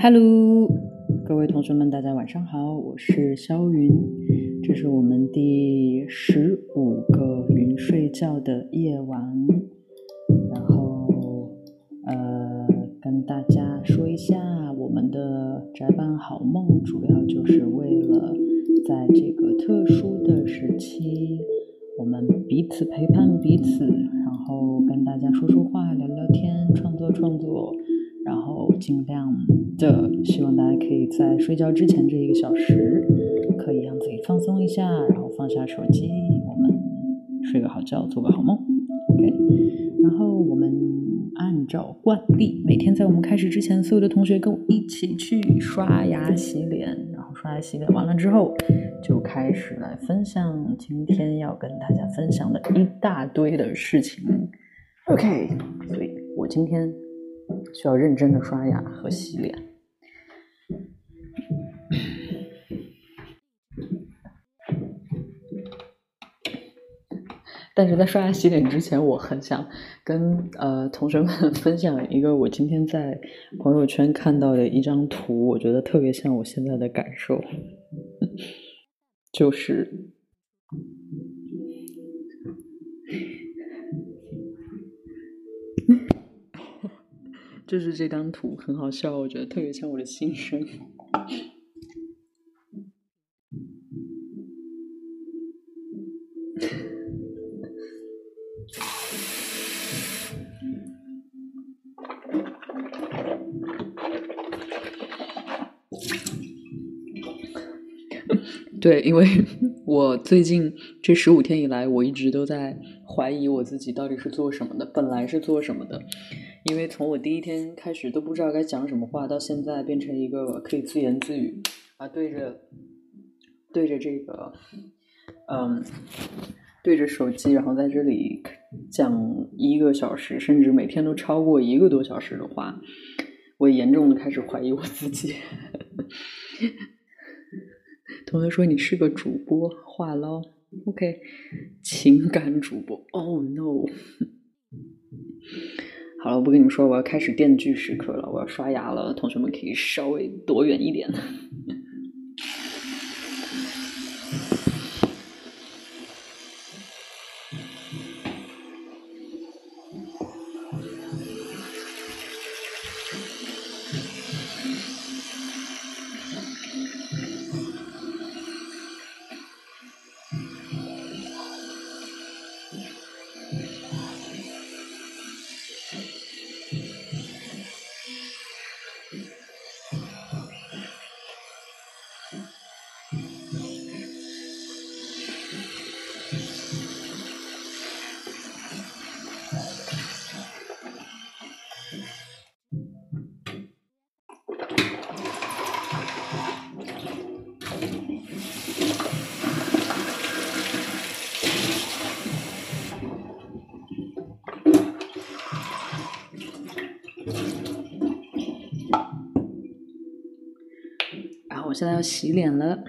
Hello，各位同学们，大家晚上好，我是肖云，这是我们第十五个云睡觉的夜晚，然后呃，跟大家说一下，我们的宅版好梦主要就是为了在这个特殊的时期，我们彼此陪伴彼此，然后跟大家说说觉之前这一个小时，可以让自己放松一下，然后放下手机，我们睡个好觉，做个好梦。OK，然后我们按照惯例，每天在我们开始之前，所有的同学跟我一起去刷牙洗脸，然后刷牙洗脸完了之后，就开始来分享今天要跟大家分享的一大堆的事情。OK，所以我今天。需要认真的刷牙和洗脸，但是在刷牙洗脸之前，我很想跟呃同学们 分享一个我今天在朋友圈看到的一张图，我觉得特别像我现在的感受，就是。就是这张图很好笑，我觉得特别像我的心声。对，因为 我最近这十五天以来，我一直都在怀疑我自己到底是做什么的，本来是做什么的。因为从我第一天开始都不知道该讲什么话，到现在变成一个可以自言自语啊，对着对着这个嗯对着手机，然后在这里讲一个小时，甚至每天都超过一个多小时的话，我严重的开始怀疑我自己。同学说你是个主播，话唠，OK，情感主播，Oh no。好了，我不跟你们说，我要开始电锯时刻了，我要刷牙了，同学们可以稍微躲远一点。现在要洗脸了。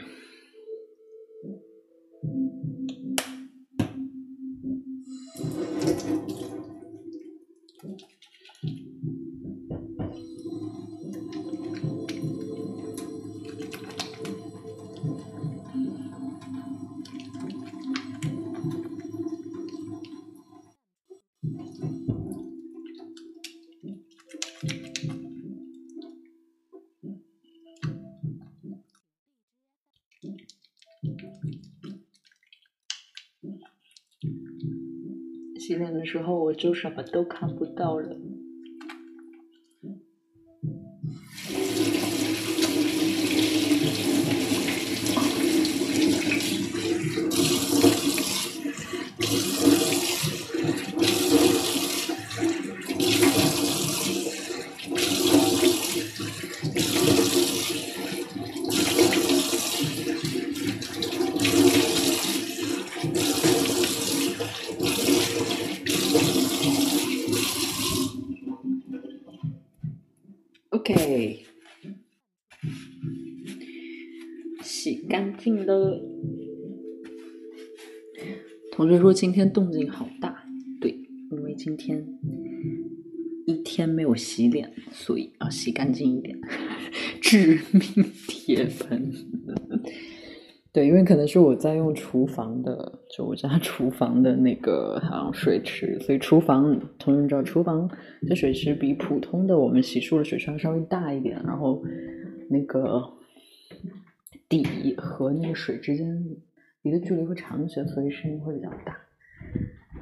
我就什么都看不到了。同学说今天动静好大，对，因为今天一天没有洗脸，所以要洗干净一点。致命铁粉。对，因为可能是我在用厨房的，就我家厨房的那个好像水池，所以厨房同学们知道，厨房的水池比普通的我们洗漱的水池要稍微大一点，然后那个底和那个水之间离的距离会长一些，所以声音会比较大。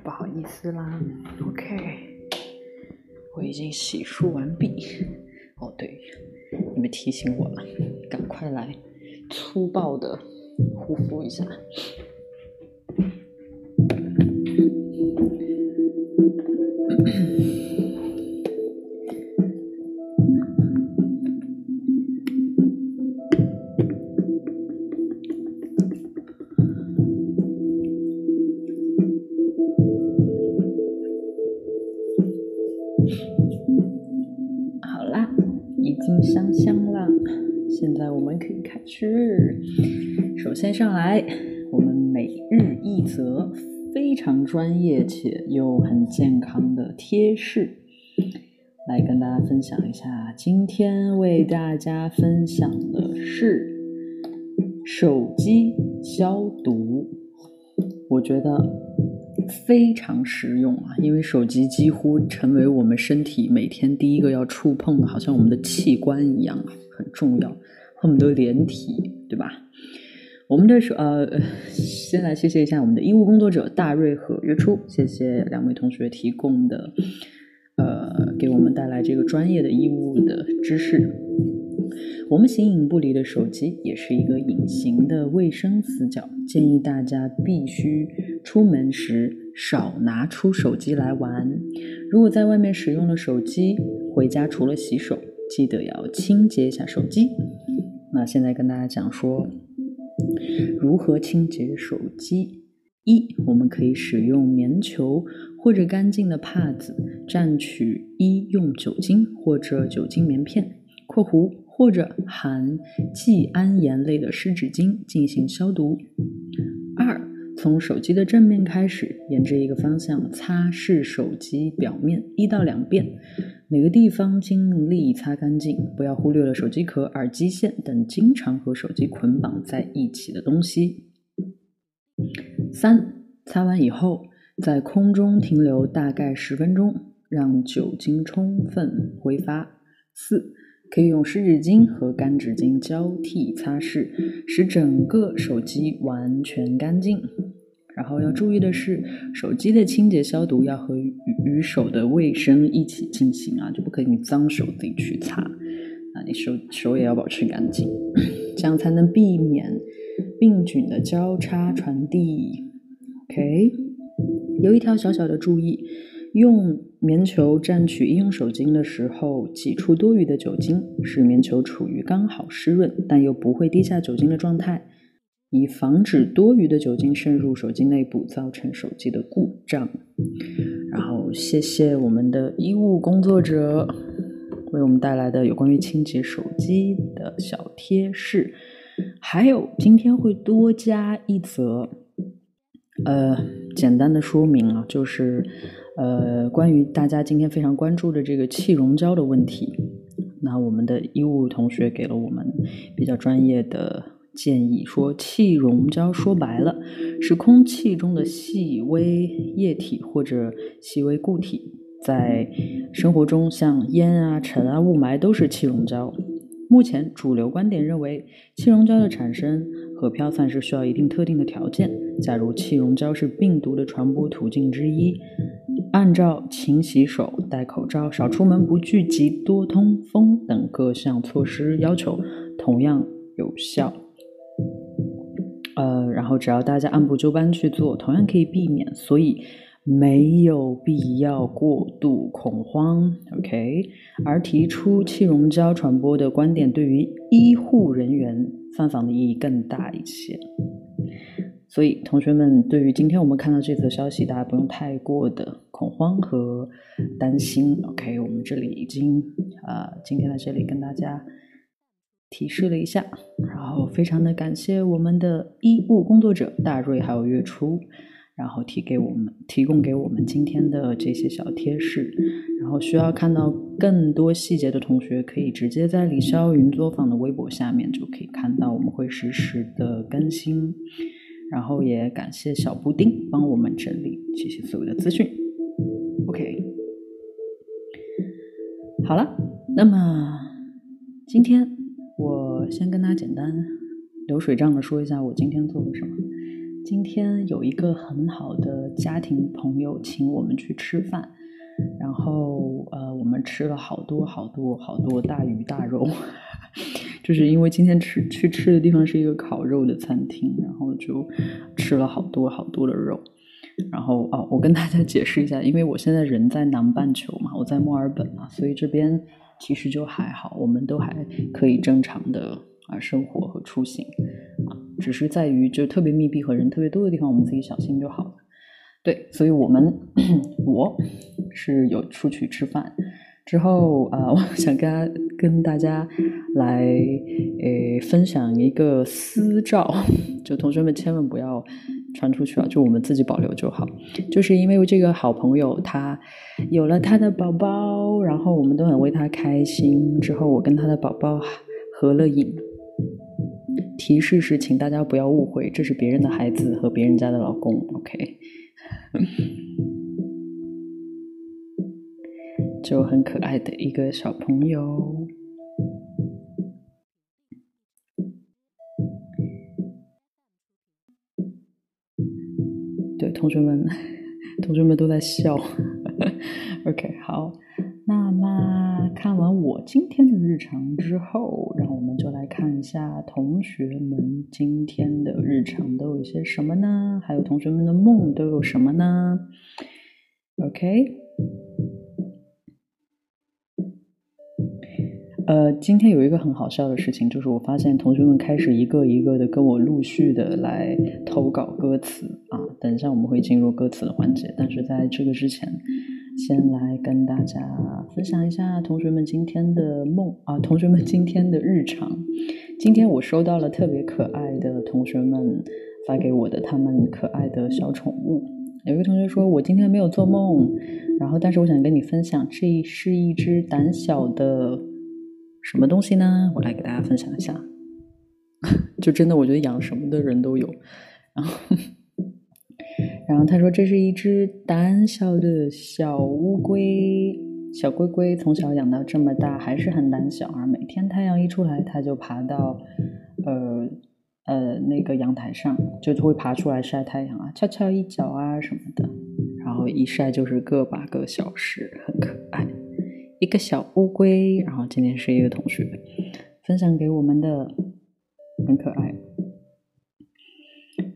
不好意思啦，OK，我已经洗漱完毕。哦，对，你们提醒我了，赶快来粗暴的。护肤一下。先上来，我们每日一则非常专业且又很健康的贴士，来跟大家分享一下。今天为大家分享的是手机消毒，我觉得非常实用啊，因为手机几乎成为我们身体每天第一个要触碰的，好像我们的器官一样啊，很重要，和我们的连体，对吧？我们的手呃，先来谢谢一下我们的医务工作者大瑞和月初，谢谢两位同学提供的呃，给我们带来这个专业的医务的知识。我们形影不离的手机也是一个隐形的卫生死角，建议大家必须出门时少拿出手机来玩。如果在外面使用了手机，回家除了洗手，记得要清洁一下手机。那现在跟大家讲说。如何清洁手机？一，我们可以使用棉球或者干净的帕子蘸取医用酒精或者酒精棉片（括弧或者含季铵盐类的湿纸巾）进行消毒。二，从手机的正面开始，沿着一个方向擦拭手机表面一到两遍。每个地方尽力擦干净，不要忽略了手机壳、耳机线等经常和手机捆绑在一起的东西。三，擦完以后在空中停留大概十分钟，让酒精充分挥发。四，可以用湿纸巾和干纸巾交替擦拭，使整个手机完全干净。然后要注意的是，手机的清洁消毒要和与与手的卫生一起进行啊，就不可以你脏手自己去擦啊，你手手也要保持干净，这样才能避免病菌的交叉传递。OK，有一条小小的注意，用棉球蘸取医用手巾的时候，挤出多余的酒精，使棉球处于刚好湿润但又不会滴下酒精的状态。以防止多余的酒精渗入手机内部，造成手机的故障。然后，谢谢我们的医务工作者为我们带来的有关于清洁手机的小贴士。还有，今天会多加一则，呃，简单的说明啊，就是呃，关于大家今天非常关注的这个气溶胶的问题。那我们的医务同学给了我们比较专业的。建议说，气溶胶说白了是空气中的细微液体或者细微固体，在生活中像烟啊、尘啊、雾霾都是气溶胶。目前主流观点认为，气溶胶的产生和飘散是需要一定特定的条件。假如气溶胶是病毒的传播途径之一，按照勤洗手、戴口罩、少出门、不聚集、多通风等各项措施要求，同样有效。呃，然后只要大家按部就班去做，同样可以避免，所以没有必要过度恐慌，OK？而提出气溶胶传播的观点，对于医护人员犯防的意义更大一些。所以，同学们，对于今天我们看到这则消息，大家不用太过的恐慌和担心，OK？我们这里已经啊，今天在这里跟大家。提示了一下，然后非常的感谢我们的医务工作者大瑞还有月初，然后提给我们提供给我们今天的这些小贴士，然后需要看到更多细节的同学，可以直接在李霄云作坊的微博下面就可以看到，我们会实时的更新。然后也感谢小布丁帮我们整理这些所有的资讯。OK，好了，那么今天我先跟大家简单流水账的说一下我今天做了什么。今天有一个很好的家庭朋友请我们去吃饭。然后，呃，我们吃了好多好多好多大鱼大肉，就是因为今天吃去吃的地方是一个烤肉的餐厅，然后就吃了好多好多的肉。然后，哦，我跟大家解释一下，因为我现在人在南半球嘛，我在墨尔本嘛，所以这边其实就还好，我们都还可以正常的啊生活和出行啊，只是在于就特别密闭和人特别多的地方，我们自己小心就好了。对，所以我们 我是有出去吃饭之后啊，我想跟跟大家来诶分享一个私照，就同学们千万不要传出去啊，就我们自己保留就好。就是因为这个好朋友他有了他的宝宝，然后我们都很为他开心。之后我跟他的宝宝合了影，提示是请大家不要误会，这是别人的孩子和别人家的老公，OK。就很可爱的一个小朋友，对同学们，同学们都在笑。OK，好，那么看完我今天的日常之后，让我们就来看一下同学们今天的日常都有些什么呢？还有同学们的梦都有什么呢？OK。呃，今天有一个很好笑的事情，就是我发现同学们开始一个一个的跟我陆续的来投稿歌词啊。等一下我们会进入歌词的环节，但是在这个之前，先来跟大家分享一下同学们今天的梦啊，同学们今天的日常。今天我收到了特别可爱的同学们发给我的他们可爱的小宠物。有一个同学说，我今天没有做梦，然后但是我想跟你分享，这是一只胆小的。什么东西呢？我来给大家分享一下。就真的，我觉得养什么的人都有。然后，然后他说这是一只胆小的小乌龟，小龟龟从小养到这么大还是很胆小啊。每天太阳一出来，它就爬到呃呃那个阳台上，就会爬出来晒太阳啊，翘翘一脚啊什么的。然后一晒就是个把个小时，很可爱。一个小乌龟，然后今天是一个同学分享给我们的，很可爱。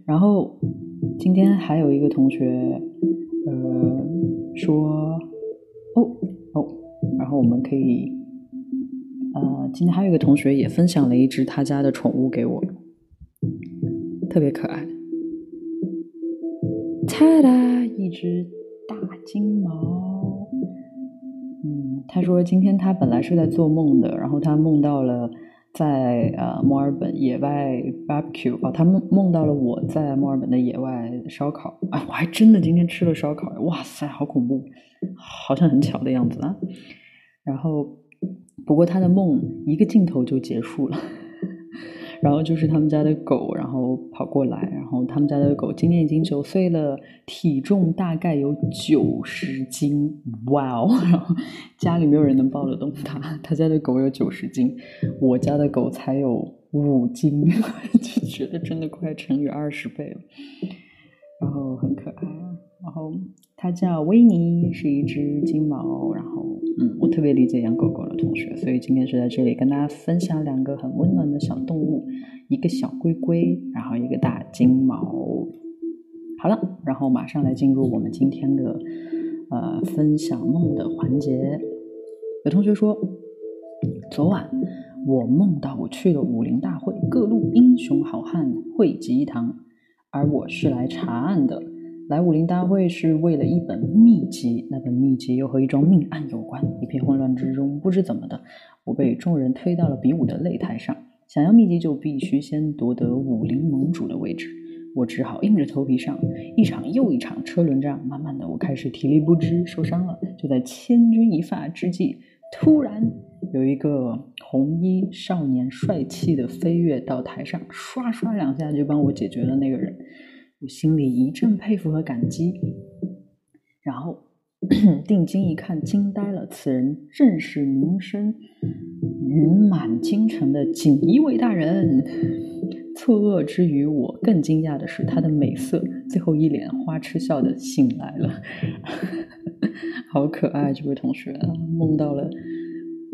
然后今天还有一个同学，呃，说，哦哦，然后我们可以，呃，今天还有一个同学也分享了一只他家的宠物给我，特别可爱，哒哒，一只大金毛。他说今天他本来是在做梦的，然后他梦到了在呃墨尔本野外 barbecue 哦，他梦梦到了我在墨尔本的野外烧烤，哎，我还真的今天吃了烧烤，哇塞，好恐怖，好像很巧的样子啊。然后不过他的梦一个镜头就结束了。然后就是他们家的狗，然后跑过来，然后他们家的狗今年已经九岁了，体重大概有九十斤，哇哦！然后家里没有人能抱得动它，他家的狗有九十斤，我家的狗才有五斤，就觉得真的快乘以二十倍了，然后很可爱。然后它叫维尼，是一只金毛。然后，嗯，我特别理解养狗狗的同学，所以今天是在这里跟大家分享两个很温暖的小动物，一个小龟龟，然后一个大金毛。好了，然后马上来进入我们今天的呃分享梦的环节。有同学说，昨晚我梦到我去了武林大会，各路英雄好汉汇集一堂，而我是来查案的。来武林大会是为了一本秘籍，那本秘籍又和一桩命案有关。一片混乱之中，不知怎么的，我被众人推到了比武的擂台上。想要秘籍，就必须先夺得武林盟主的位置。我只好硬着头皮上。一场又一场车轮战，慢慢的，我开始体力不支，受伤了。就在千钧一发之际，突然有一个红衣少年帅气的飞跃到台上，刷刷两下就帮我解决了那个人。我心里一阵佩服和感激，然后。定睛一看，惊呆了。此人正是名声云满京城的锦衣卫大人。错愕之余，我更惊讶的是他的美色。最后一脸花痴笑的醒来了，好可爱！这位同学梦到了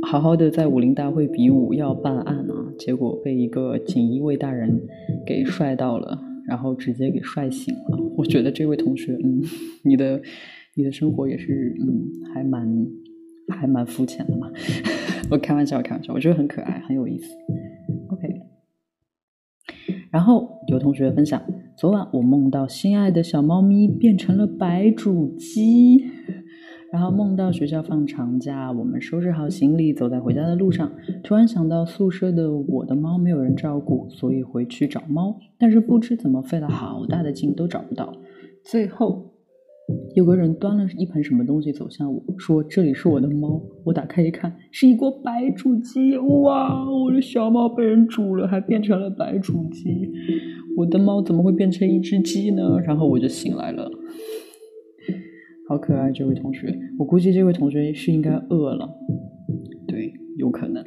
好好的在武林大会比武要办案啊，结果被一个锦衣卫大人给帅到了，然后直接给帅醒了。我觉得这位同学，嗯，你的。你的生活也是，嗯，还蛮还蛮肤浅的嘛。我开玩笑，开玩笑，我觉得很可爱，很有意思。OK。然后有同学分享，昨晚我梦到心爱的小猫咪变成了白煮鸡，然后梦到学校放长假，我们收拾好行李走在回家的路上，突然想到宿舍的我的猫没有人照顾，所以回去找猫，但是不知怎么费了好大的劲都找不到，最后。有个人端了一盆什么东西走向我，说：“这里是我的猫。”我打开一看，是一锅白煮鸡。哇，我的小猫被人煮了，还变成了白煮鸡。我的猫怎么会变成一只鸡呢？然后我就醒来了，好可爱，这位同学。我估计这位同学是应该饿了，对，有可能。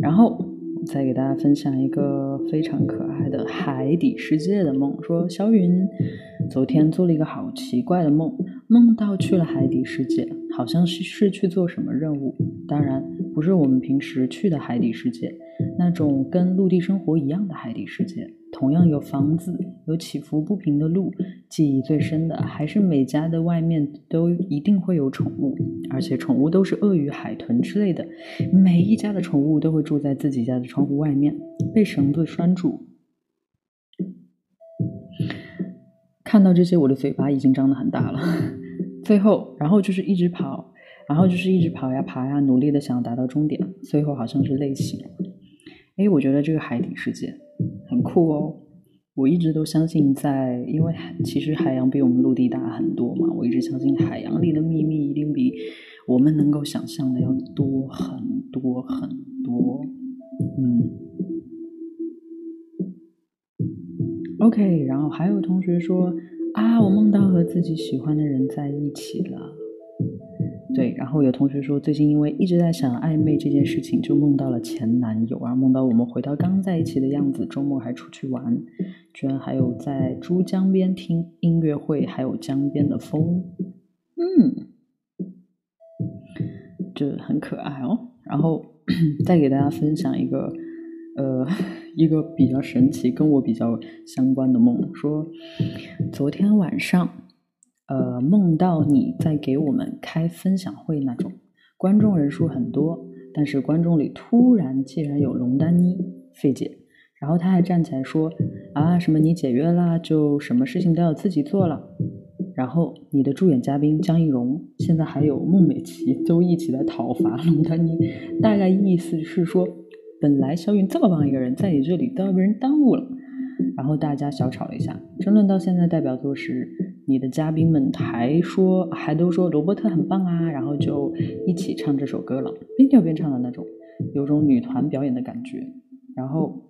然后。再给大家分享一个非常可爱的海底世界的梦。说小云昨天做了一个好奇怪的梦，梦到去了海底世界，好像是是去做什么任务，当然不是我们平时去的海底世界，那种跟陆地生活一样的海底世界。同样有房子，有起伏不平的路。记忆最深的还是每家的外面都一定会有宠物，而且宠物都是鳄鱼、海豚之类的。每一家的宠物都会住在自己家的窗户外面，被绳子拴住。看到这些，我的嘴巴已经张得很大了。最后，然后就是一直跑，然后就是一直跑呀爬呀，努力的想要达到终点。最后好像是累醒了。哎，我觉得这个海底世界。很酷哦！我一直都相信，在因为其实海洋比我们陆地大很多嘛，我一直相信海洋里的秘密一定比我们能够想象的要多很多很多。嗯，OK，然后还有同学说啊，我梦到和自己喜欢的人在一起了。对，然后有同学说，最近因为一直在想暧昧这件事情，就梦到了前男友啊，梦到我们回到刚在一起的样子，周末还出去玩，居然还有在珠江边听音乐会，还有江边的风，嗯，这很可爱哦。然后 再给大家分享一个，呃，一个比较神奇、跟我比较相关的梦，说昨天晚上。呃，梦到你在给我们开分享会那种，观众人数很多，但是观众里突然竟然有龙丹妮费姐，然后他还站起来说啊，什么你解约了，就什么事情都要自己做了。然后你的助演嘉宾江一蓉，现在还有孟美岐都一起来讨伐龙丹妮，大概意思是说，本来肖云这么棒一个人，在你这里都要被人耽误了。然后大家小吵了一下，争论到现在，代表作是你的嘉宾们还说，还都说罗伯特很棒啊，然后就一起唱这首歌了，边跳边唱的那种，有种女团表演的感觉。然后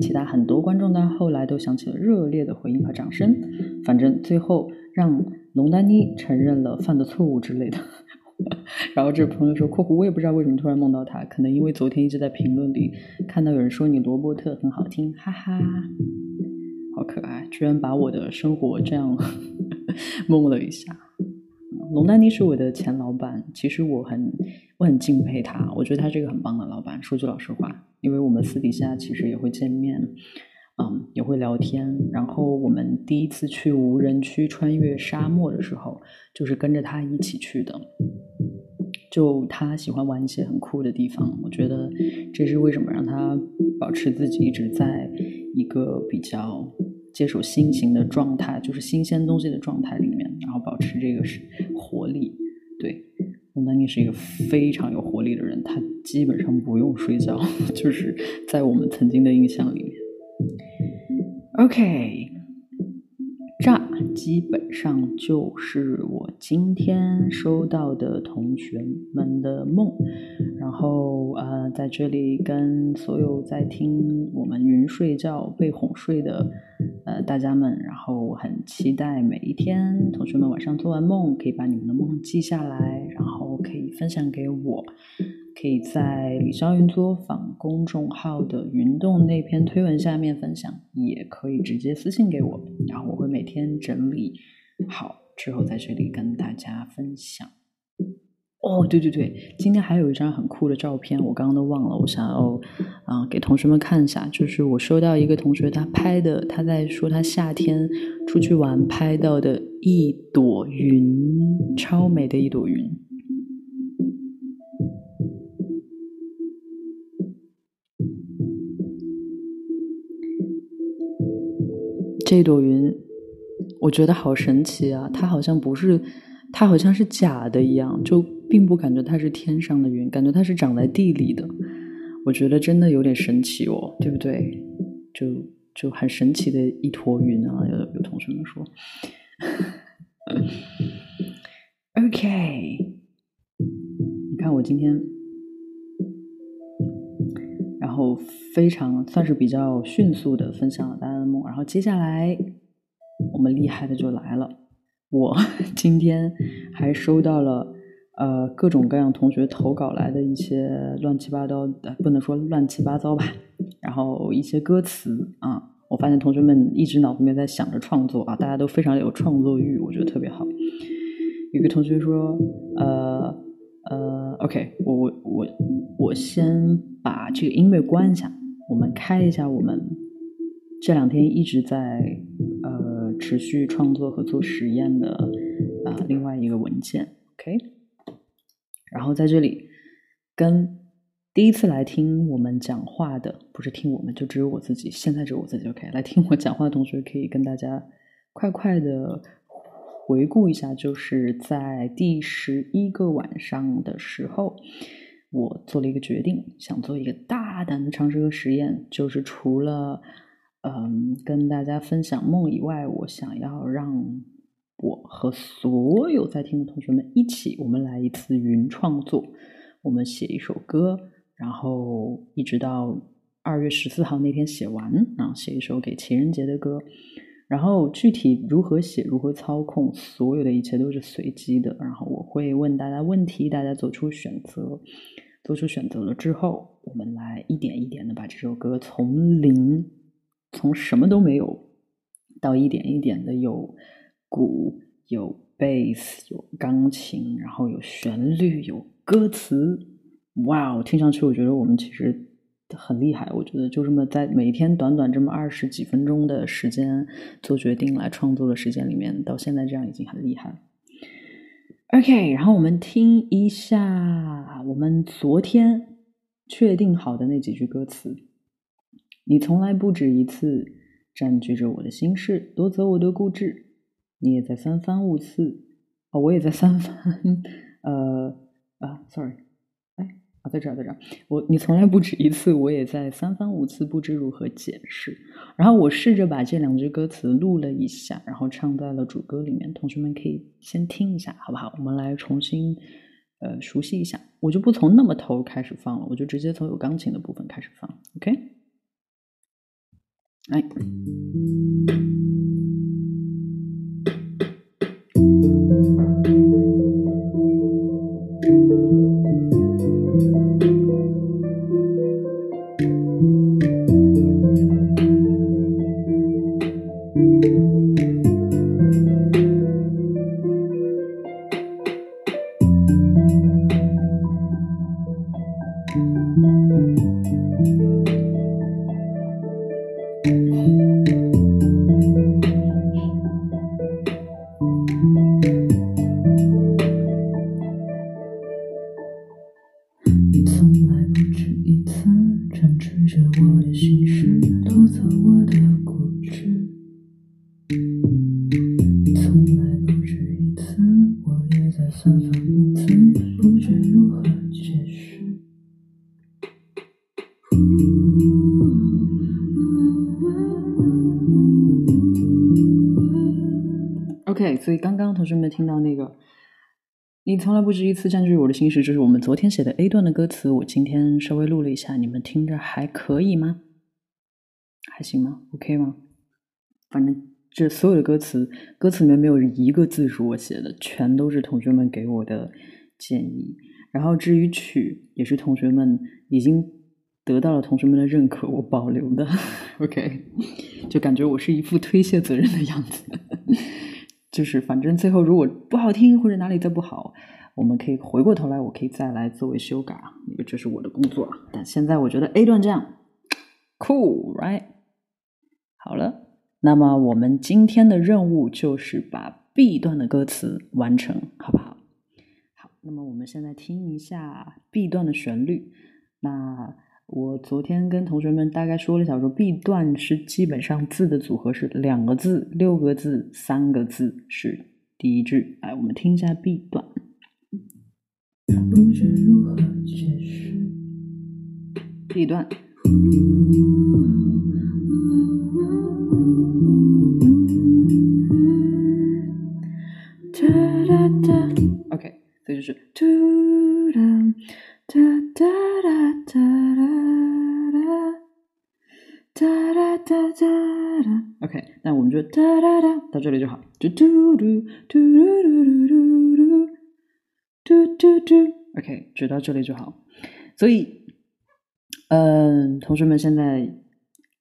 其他很多观众呢后来都响起了热烈的回应和掌声，反正最后让龙丹妮承认了犯的错误之类的。然后这朋友说：“括弧我也不知道为什么突然梦到他，可能因为昨天一直在评论里看到有人说你罗伯特很好听，哈哈，好可爱，居然把我的生活这样 梦了一下。”龙丹妮是我的前老板，其实我很我很敬佩他，我觉得他是一个很棒的老板。说句老实话，因为我们私底下其实也会见面，嗯，也会聊天。然后我们第一次去无人区穿越沙漠的时候，就是跟着他一起去的。就他喜欢玩一些很酷的地方，我觉得这是为什么让他保持自己一直在一个比较接受新型的状态，就是新鲜东西的状态里面，然后保持这个是活力。丹妮是一个非常有活力的人，他基本上不用睡觉，就是在我们曾经的印象里面。OK，这基本上就是我今天收到的同学们的梦。然后呃，在这里跟所有在听我们云睡觉被哄睡的呃大家们，然后我很期待每一天同学们晚上做完梦，可以把你们的梦记下来，然后可以分享给我。可以在李霄云作坊公众号的云动那篇推文下面分享，也可以直接私信给我，然后我会每天整理好之后在这里跟大家分享。哦，对对对，今天还有一张很酷的照片，我刚刚都忘了，我想要啊给同学们看一下，就是我收到一个同学他拍的，他在说他夏天出去玩拍到的一朵云，超美的一朵云。这朵云，我觉得好神奇啊！它好像不是，它好像是假的一样，就并不感觉它是天上的云，感觉它是长在地里的。我觉得真的有点神奇哦，对不对？就就很神奇的一坨云啊！有有同学们说，OK，你看我今天。然后非常算是比较迅速的分享了大家的梦，然后接下来我们厉害的就来了，我 今天还收到了呃各种各样同学投稿来的一些乱七八糟的，不能说乱七八糟吧，然后一些歌词啊，我发现同学们一直脑子里面在想着创作啊，大家都非常有创作欲，我觉得特别好。有个同学说，呃。呃，OK，我我我我先把这个音乐关一下，我们开一下我们这两天一直在呃持续创作和做实验的啊另外一个文件，OK，然后在这里跟第一次来听我们讲话的，不是听我们，就只有我自己，现在只有我自己，OK，来听我讲话的同学可以跟大家快快的。回顾一下，就是在第十一个晚上的时候，我做了一个决定，想做一个大胆的尝试和实验，就是除了嗯跟大家分享梦以外，我想要让我和所有在听的同学们一起，我们来一次云创作，我们写一首歌，然后一直到二月十四号那天写完，然后写一首给情人节的歌。然后具体如何写、如何操控，所有的一切都是随机的。然后我会问大家问题，大家做出选择。做出选择了之后，我们来一点一点的把这首歌从零，从什么都没有，到一点一点的有鼓、有贝斯、有钢琴，然后有旋律、有歌词。哇，听上去我觉得我们其实。很厉害，我觉得就这么在每天短短这么二十几分钟的时间做决定来创作的时间里面，到现在这样已经很厉害了。OK，然后我们听一下我们昨天确定好的那几句歌词：你从来不止一次占据着我的心事，夺走我的固执。你也在三番五次，哦，我也在三番，呃啊，sorry 啊。在这儿，在这儿，我你从来不止一次，我也在三番五次不知如何解释。然后我试着把这两句歌词录了一下，然后唱在了主歌里面。同学们可以先听一下，好不好？我们来重新呃熟悉一下。我就不从那么头开始放了，我就直接从有钢琴的部分开始放。OK，来。听到那个，你从来不止一次占据我的心事，就是我们昨天写的 A 段的歌词，我今天稍微录了一下，你们听着还可以吗？还行吗？OK 吗？反正这所有的歌词，歌词里面没有一个字是我写的，全都是同学们给我的建议。然后至于曲，也是同学们已经得到了同学们的认可，我保留的。OK，就感觉我是一副推卸责任的样子。就是反正最后如果不好听或者哪里再不好，我们可以回过头来，我可以再来作为修改啊，因为这是我的工作。但现在我觉得 A 段这样 cool，right？好了，那么我们今天的任务就是把 B 段的歌词完成，好不好？好，那么我们现在听一下 B 段的旋律。那我昨天跟同学们大概说了一下，说 B 段是基本上字的组合是两个字、六个字、三个字是第一句。来，我们听一下 B 段。不知如何解释 B 段。OK，这就是。哒哒哒到这里就好。嘟嘟嘟嘟嘟嘟嘟嘟嘟嘟。OK，就到这里就好。所以，嗯，同学们，现在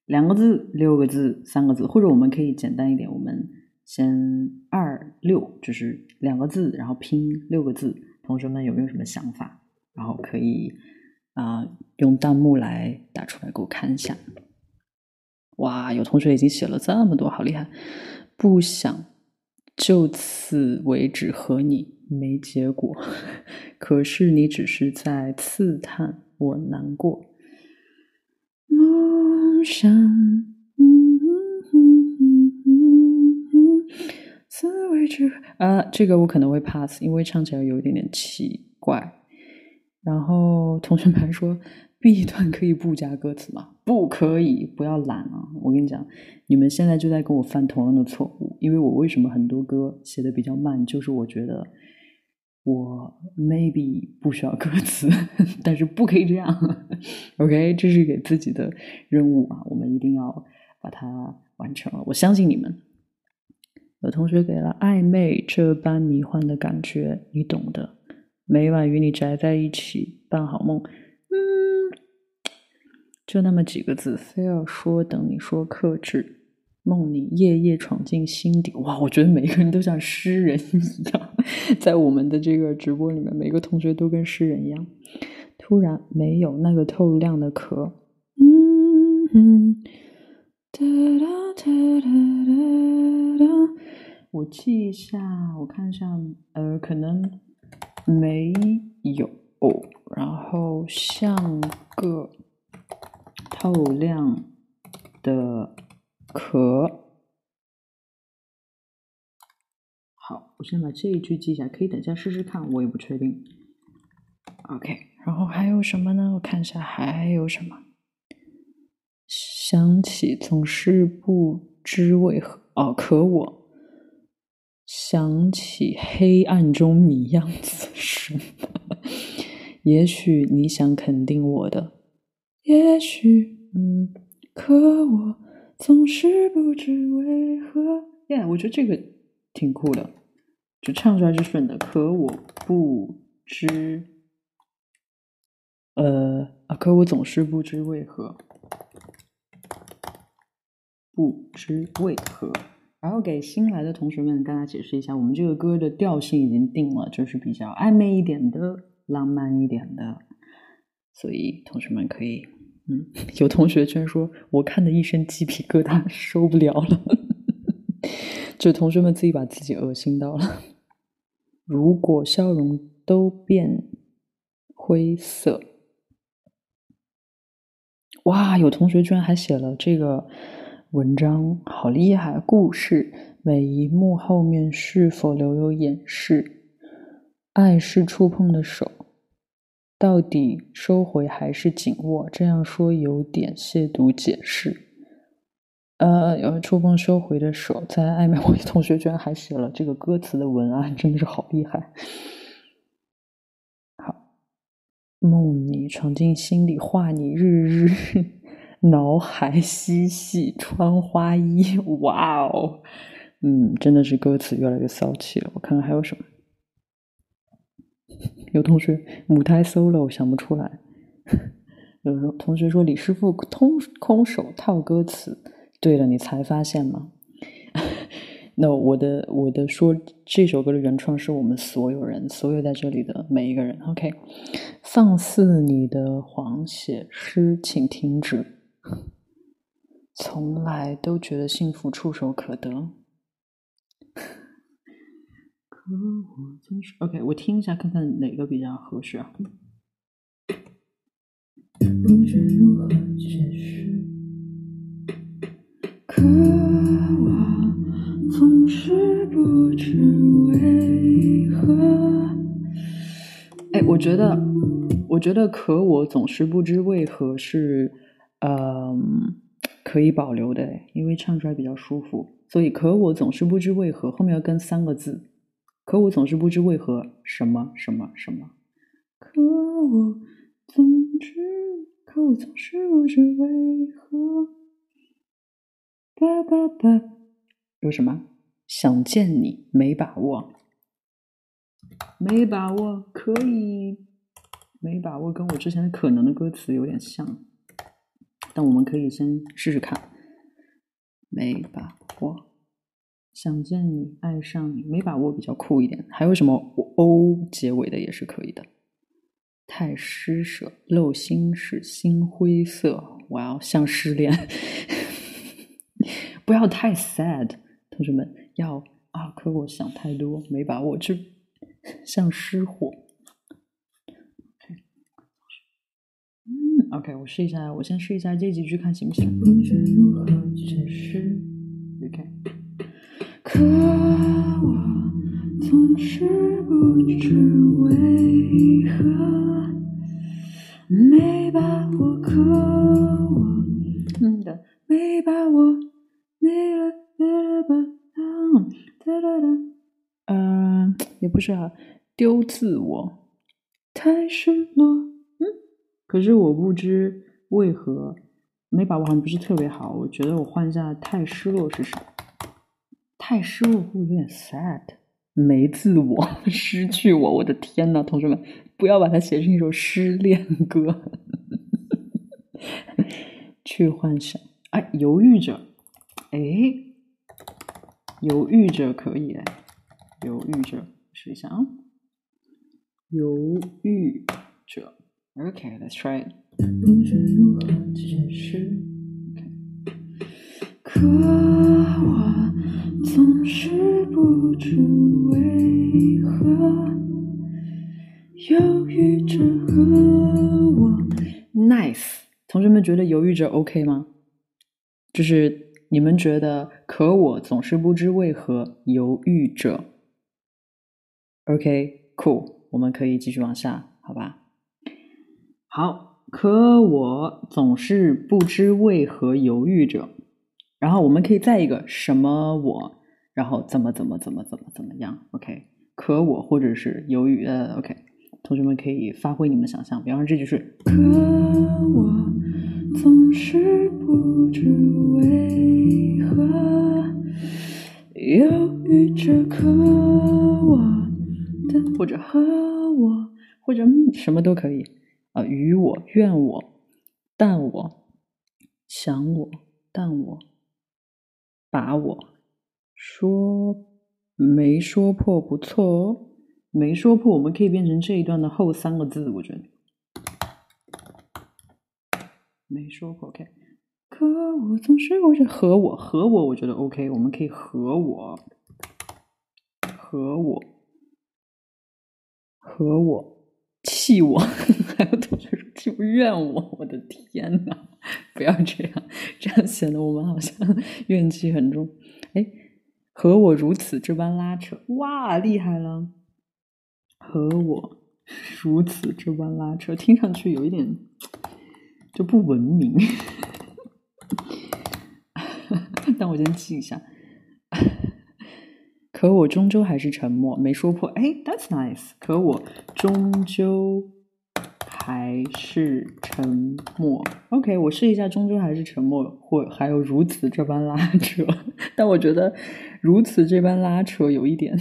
两个字、六个字、三个字，或者我们可以简单一点，我们先二六，就是两个字，然后拼六个字。同学们有没有什么想法？然后可以啊，用弹幕来打出来给我看一下。哇，有同学已经写了这么多，好厉害！不想就此为止和你没结果，可是你只是在刺探我难过。梦想，此为止啊，这个我可能会 pass，因为唱起来有一点点奇怪。然后同学们还说。B 段可以不加歌词吗？不可以，不要懒啊！我跟你讲，你们现在就在跟我犯同样的错误。因为我为什么很多歌写的比较慢，就是我觉得我 maybe 不需要歌词，但是不可以这样。OK，这是给自己的任务啊，我们一定要把它完成了。我相信你们。有同学给了暧昧这般迷幻的感觉，你懂的。每晚与你宅在一起，办好梦。嗯就那么几个字，非要说等你说克制，梦里夜夜闯进心底。哇，我觉得每个人都像诗人一样，在我们的这个直播里面，每个同学都跟诗人一样。突然没有那个透亮的壳。嗯，哒哒哒哒哒。我记一下，我看一下，呃，可能没有，然后像个。透亮的壳。好，我先把这一句记下，可以等一下试试看，我也不确定。OK，然后还有什么呢？我看一下还有什么。想起总是不知为何，哦，可我想起黑暗中你样子什么？也许你想肯定我的。也许，嗯，可我总是不知为何。耶，我觉得这个挺酷的，就唱出来是顺的。可我不知，呃啊，可我总是不知为何，不知为何。然后给新来的同学们，跟大家解释一下，我们这个歌的调性已经定了，就是比较暧昧一点的、浪漫一点的，所以同学们可以。嗯，有同学居然说我看的一身鸡皮疙瘩，受不了了。就同学们自己把自己恶心到了。如果笑容都变灰色，哇！有同学居然还写了这个文章，好厉害！故事每一幕后面是否留有掩饰？爱是触碰的手。到底收回还是紧握？这样说有点亵渎解释。呃，有触碰收回的手，在暧昧。我同学居然还写了这个歌词的文案，真的是好厉害。好，梦你闯进心里，画你日日脑海嬉戏穿花衣。哇哦，嗯，真的是歌词越来越骚气了。我看看还有什么。有同学母胎 solo 想不出来。有同学说李师傅空空手套歌词。对了，你才发现吗？那我的我的说这首歌的原创是我们所有人，所有在这里的每一个人。OK，放肆你的谎写诗，请停止。从来都觉得幸福触手可得，可我总是 OK。我听一下，看看哪个比较合适啊？不知如何解释。可我总是不知为何。哎，我觉得，我觉得，可我总是不知为何是，嗯，可以保留的，因为唱出来比较舒服。所以，可我总是不知为何后面要跟三个字，可我总是不知为何什么什么什么。可我总知，可我总是不知为何。吧吧吧，有什么？想见你，没把握，没把握，可以，没把握，跟我之前可能的歌词有点像，但我们可以先试试看。没把握，想见你，爱上你，没把握比较酷一点。还有什么 o 结尾的也是可以的。太施舍，露心事，心灰色，我要像失恋。不要太 sad，同学们要啊！可我想太多，没把握，就像失火。嗯，OK，我试一下，我先试一下这几句，看行不行。OK。可我总是不知为何没把握，可我嗯的没把握。嗯，也不是啊，丢自我，太失落。嗯，可是我不知为何没把握，好像不是特别好。我觉得我换一下，太失落是什么？太失落会有点 sad，没自我，失去我。我的天呐，同学们，不要把它写成一首失恋歌。去幻想，哎，犹豫着。哎，犹豫着可以哎，犹豫着试一下啊，犹豫着，OK，Let's try。不知如何解释，可我总是不知为何犹豫着和我。Nice，同学们觉得犹豫着 OK 吗？就是。你们觉得，可我总是不知为何犹豫着。OK，cool，我们可以继续往下，好吧？好，可我总是不知为何犹豫着。然后我们可以再一个什么我，然后怎么怎么怎么怎么怎么样？OK，可我或者是由于呃，OK，同学们可以发挥你们的想象。比方说这句是可我。总是不知为何犹豫着，可我的或者和我或者什么都可以啊，与我怨我但我想我但我把我说没说破不错哦，没说破，我们可以变成这一段的后三个字，我觉得。没说破 OK，可我总是我觉得和我和我我觉得 OK，我们可以和我。和我。和我。气我，还有同学说就怨我，我的天呐，不要这样，这样显得我们好像怨气很重。哎，和我如此这般拉扯，哇，厉害了！和我如此这般拉扯，听上去有一点。就不文明，但我先记一下。可我终究还是沉默，没说破。哎，That's nice。可我终究还是沉默。OK，我试一下，终究还是沉默，或还有如此这般拉扯。但我觉得如此这般拉扯有一点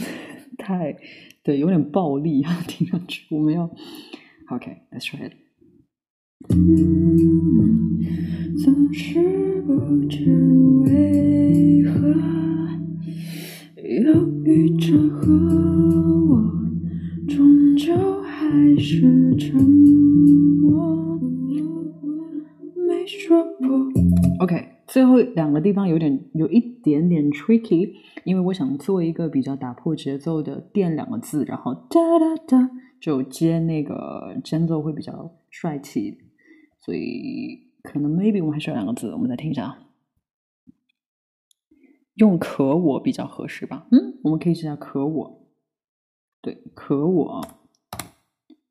太，对，有点暴力啊，听上去。我们要 OK，Let's try it。总是不知为何。犹豫着和我，终究还是沉默，没说破。OK，最后两个地方有点有一点点 tricky，因为我想做一个比较打破节奏的“电”两个字，然后哒哒哒就接那个间奏会比较帅气，所以可能 maybe 我们还是有两个字，我们再听一下啊。用可我比较合适吧？嗯，我们可以试下可我。对，可我，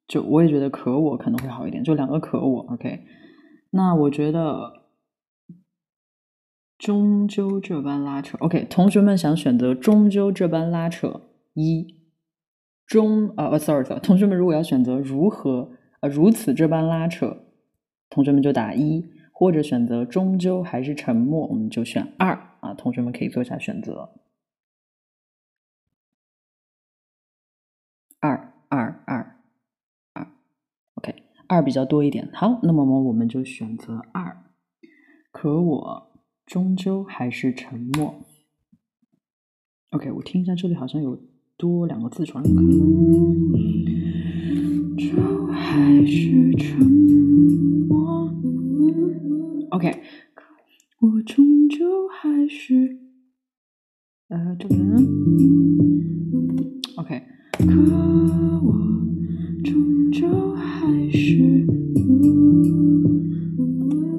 就我也觉得可我可能会好一点，就两个可我。OK，那我觉得终究这般拉扯。OK，同学们想选择终究这般拉扯一中呃，sorry，sorry，同学们如果要选择如何呃如此这般拉扯，同学们就打一。或者选择终究还是沉默，我们就选二啊。同学们可以做一下选择，二二二二，OK，二比较多一点。好，那么我们就选择二。可我终究还是沉默。OK，我听一下，这里好像有多两个字传。就还是沉默。OK，我终究还是呃这边 OK，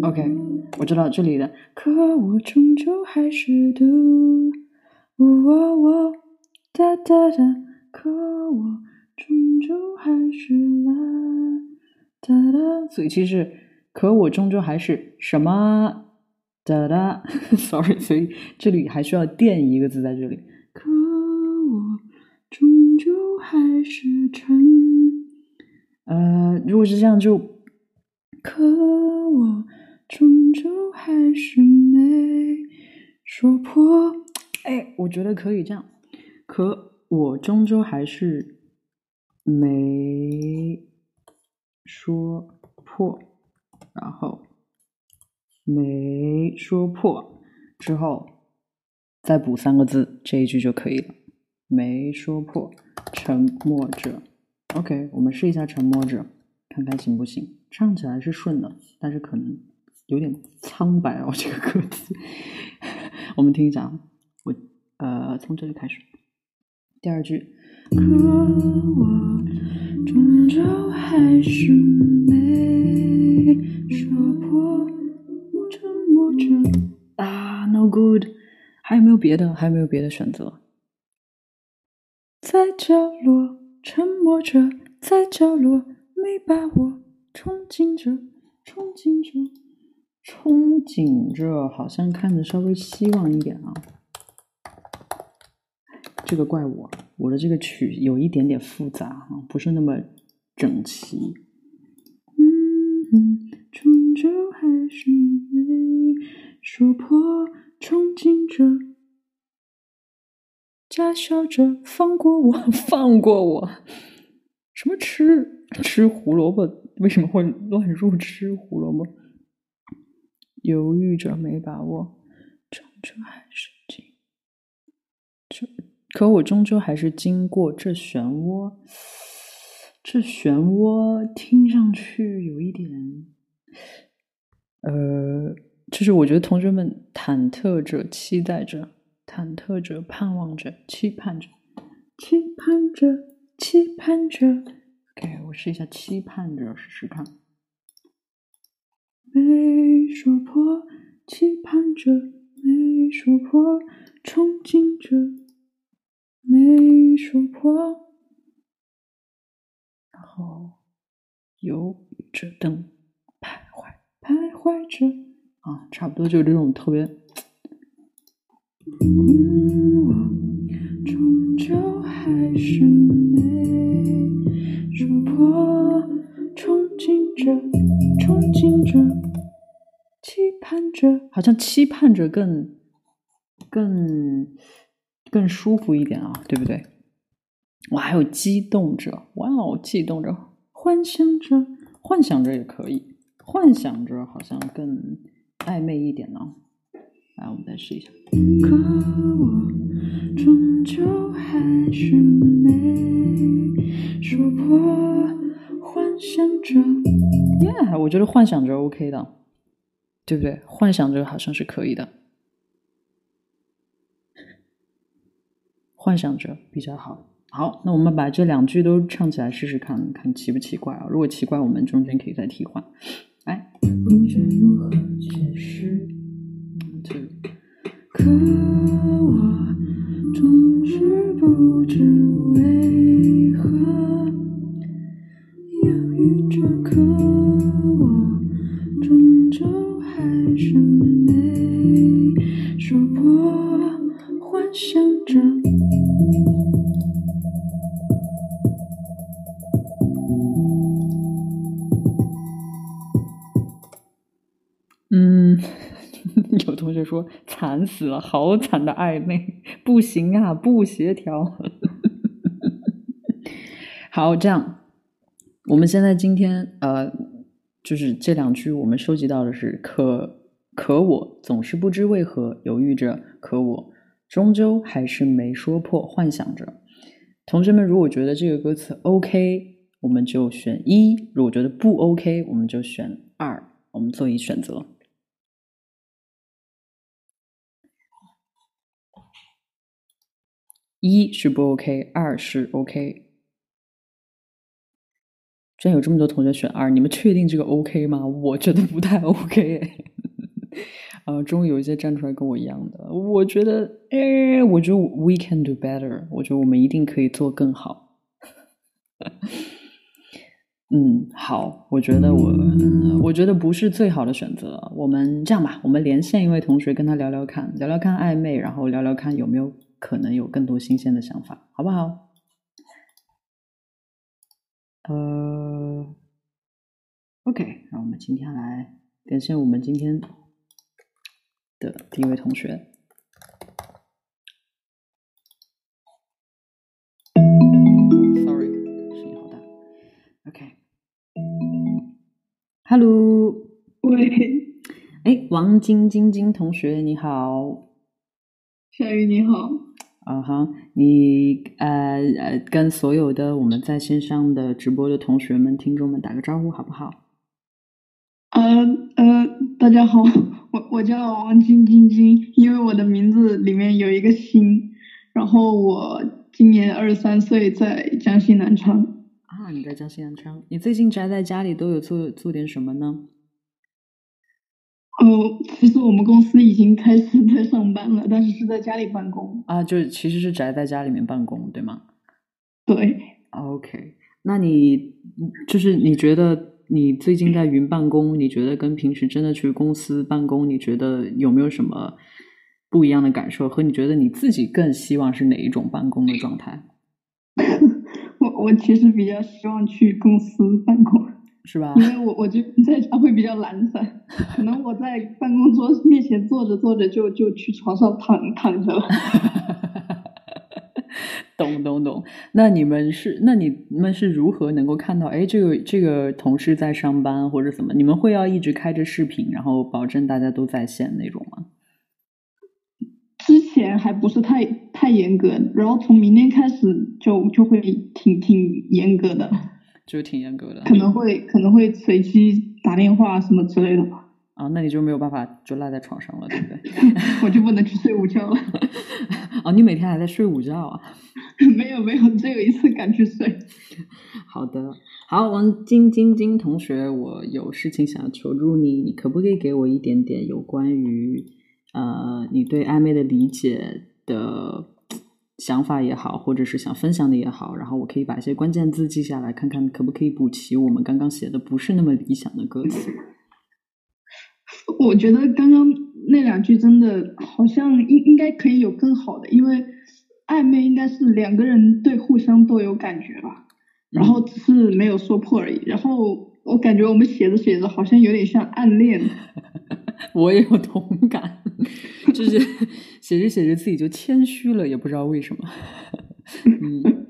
OK，我知道这里的可我终究还是读喔喔哒哒哒，可我终究还是啦哒哒，所以其实。可我终究还是什么哒哒，sorry，所以这里还需要垫一个字在这里。可我终究还是沉，呃，如果是这样就，可我终究还是没说破。哎，我觉得可以这样。可我终究还是没说破。然后没说破之后，再补三个字，这一句就可以了。没说破，沉默着。OK，我们试一下沉默着，看看行不行。唱起来是顺的，但是可能有点苍白哦，这个歌词。我们听一下啊，我呃从这里开始，第二句。可我终究还是没。说破，沉默着啊，no good，还有没有别的？还有没有别的选择？在角落沉默着，在角落没把握，憧憬着，憧憬着，憧憬着，好像看着稍微希望一点啊。这个怪我，我的这个曲有一点点复杂啊，不是那么整齐。嗯。终究还是没说破，憧憬着，假笑着，放过我，放过我。什么吃吃胡萝卜？为什么会乱入吃胡萝卜？犹豫着，没把握，终究还是经，可我终究还是经过这漩涡。这漩涡听上去有一点。呃，就是我觉得同学们忐忑着、期待着、忐忑着、盼望着、期盼着、期盼着、期盼着。OK，我试一下期盼着试试看。没说破，期盼着；没说破，憧憬着；没说破，然后犹豫着等。徘徊徘徊着啊，差不多就是这种特别嗯我终究还是没说破，憧憬着，憧憬着，期盼着，好像期盼着更更更舒服一点啊，对不对？我还有激动着，哇哦，激动着，幻想着，幻想着也可以，幻想着好像更暧昧一点呢。来，我们再试一下。可我终究还是没说破，幻想着，Yeah，，我觉得幻想着 OK 的，对不对？幻想着好像是可以的，幻想着比较好。好，那我们把这两句都唱起来试试看，看奇不奇怪啊？如果奇怪，我们中间可以再替换。来，好惨的暧昧，不行啊，不协调。好，这样，我们现在今天呃，就是这两句我们收集到的是可可我总是不知为何犹豫着，可我终究还是没说破，幻想着。同学们，如果觉得这个歌词 OK，我们就选一；如果觉得不 OK，我们就选二。我们做一选择。一是不 OK，二是 OK。居然有这么多同学选二，你们确定这个 OK 吗？我觉得不太 OK。啊，终于有一些站出来跟我一样的，我觉得，哎，我觉得 We can do better，我觉得我们一定可以做更好。嗯，好，我觉得我，我觉得不是最好的选择。我们这样吧，我们连线一位同学，跟他聊聊看，聊聊看暧昧，然后聊聊看有没有可能有更多新鲜的想法，好不好？呃，OK，那我们今天来连线我们今天的第一位同学。Sorry，声音好大。OK，Hello，喂，哎，王晶晶晶同学你好，夏雨你好，啊哈，你呃呃跟所有的我们在线上的直播的同学们、听众们打个招呼好不好？呃呃，大家好，我我叫王晶晶晶，因为我的名字里面有一个心，然后我今年二十三岁，在江西南昌。啊，你在江西南昌？你最近宅在家里都有做做点什么呢？哦，其实我们公司已经开始在上班了，但是是在家里办公。啊，就其实是宅在家里面办公，对吗？对。OK，那你就是你觉得你最近在云办公，你觉得跟平时真的去公司办公，你觉得有没有什么不一样的感受？和你觉得你自己更希望是哪一种办公的状态？我我其实比较希望去公司办公，是吧？因为我我觉得 在家会比较懒散，可能我在办公桌面前坐着坐着就就去床上躺躺着了。懂懂懂。那你们是那你们是如何能够看到？哎，这个这个同事在上班或者怎么？你们会要一直开着视频，然后保证大家都在线那种吗？之前还不是太太严格，然后从明天开始就就会挺挺严格的，就挺严格的，可能会可能会随机打电话什么之类的吧。啊，那你就没有办法就赖在床上了，对不对？我就不能去睡午觉了。哦，你每天还在睡午觉啊？没有没有，只有一次敢去睡。好的，好，王晶晶晶同学，我有事情想要求助你，你可不可以给我一点点有关于？呃，你对暧昧的理解的想法也好，或者是想分享的也好，然后我可以把一些关键字记下来，看看可不可以补齐我们刚刚写的不是那么理想的歌词。我觉得刚刚那两句真的好像应应该可以有更好的，因为暧昧应该是两个人对互相都有感觉吧，然后只是没有说破而已。然后我感觉我们写着写着好像有点像暗恋。我也有同感，就是写着写着自己就谦虚了，也不知道为什么。嗯，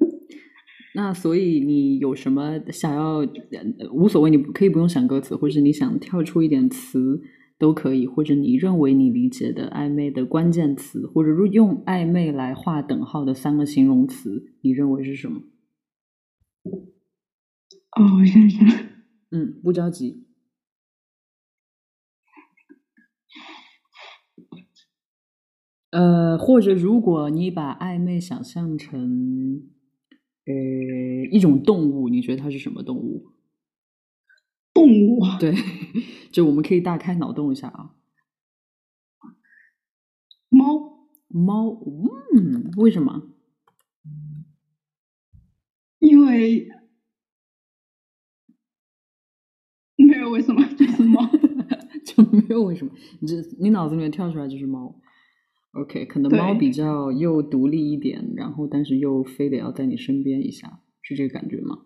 那所以你有什么想要？无所谓，你可以不用想歌词，或者你想跳出一点词都可以，或者你认为你理解的暧昧的关键词，或者用暧昧来画等号的三个形容词，你认为是什么？哦，我想想。嗯，不着急。呃，或者如果你把暧昧想象成，呃，一种动物，你觉得它是什么动物？动物？对，就我们可以大开脑洞一下啊。猫？猫？嗯，为什么？因为没有为什么，就是猫，就没有为什么。你这你脑子里面跳出来就是猫。OK，可能猫比较又独立一点，然后但是又非得要在你身边一下，是这个感觉吗？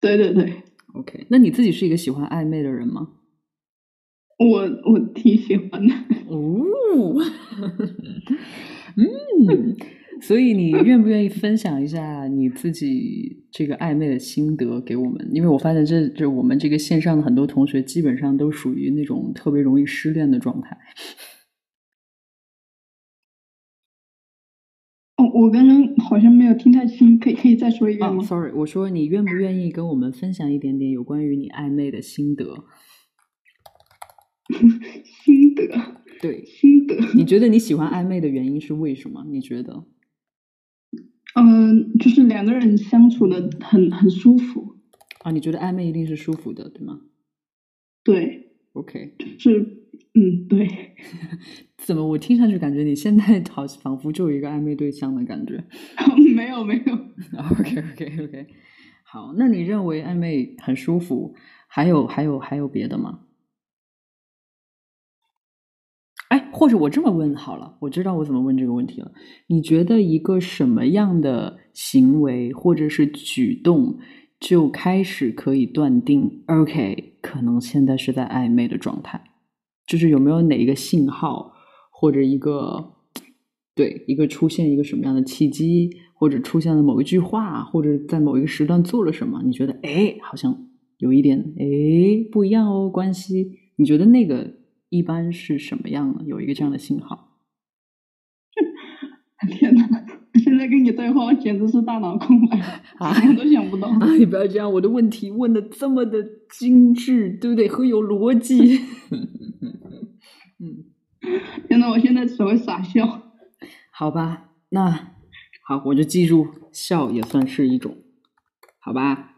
对对对。OK，那你自己是一个喜欢暧昧的人吗？我我挺喜欢的。哦，嗯，所以你愿不愿意分享一下你自己这个暧昧的心得给我们？因为我发现这这我们这个线上的很多同学基本上都属于那种特别容易失恋的状态。我刚刚好像没有听太清，可以可以再说一遍吗？Sorry，我说你愿不愿意跟我们分享一点点有关于你暧昧的心得？心得？对，心得。你觉得你喜欢暧昧的原因是为什么？你觉得？嗯，就是两个人相处的很很舒服。啊，你觉得暧昧一定是舒服的，对吗？对。OK。是。嗯，对。怎么？我听上去感觉你现在好仿佛就有一个暧昧对象的感觉。没有，没有。OK，OK，OK。好，那你认为暧昧很舒服？还有，还有，还有别的吗？哎，或者我这么问好了，我知道我怎么问这个问题了。你觉得一个什么样的行为或者是举动就开始可以断定？OK，可能现在是在暧昧的状态。就是有没有哪一个信号，或者一个对一个出现一个什么样的契机，或者出现了某一句话，或者在某一个时段做了什么？你觉得哎，好像有一点哎不一样哦，关系？你觉得那个一般是什么样的？有一个这样的信号？天哪！现在跟你对话，我简直是大脑空白，什么都想不到。啊，你不要这样，我的问题问的这么的精致，对不对？很有逻辑。嗯，真的，我现在只会傻笑。好吧，那好，我就记住，笑也算是一种，好吧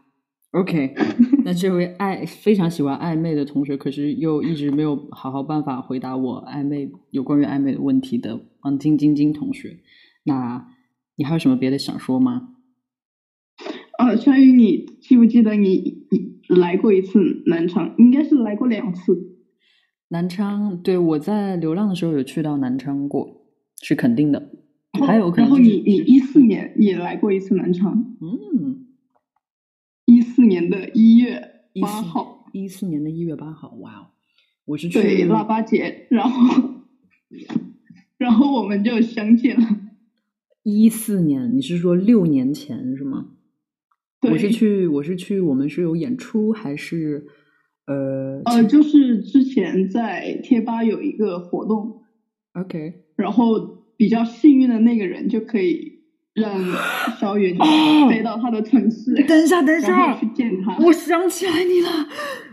？OK，那这位爱非常喜欢暧昧的同学，可是又一直没有好好办法回答我暧昧有关于暧昧的问题的王晶晶晶同学，那你还有什么别的想说吗？呃，相于你记不记得你来过一次南昌？应该是来过两次。南昌，对我在流浪的时候有去到南昌过，是肯定的。还有可能，然后你你一四年也来过一次南昌，嗯，一四年的一月八号，一四年的一月八号，哇哦，我是去腊八节，然后然后我们就相见了。一四年，你是说六年前是吗？我是去，我是去，我们是有演出还是？呃呃，就是之前在贴吧有一个活动，OK，然后比较幸运的那个人就可以让 小云飞到他的城市。等一下，等一下，去见他。我想起来你了，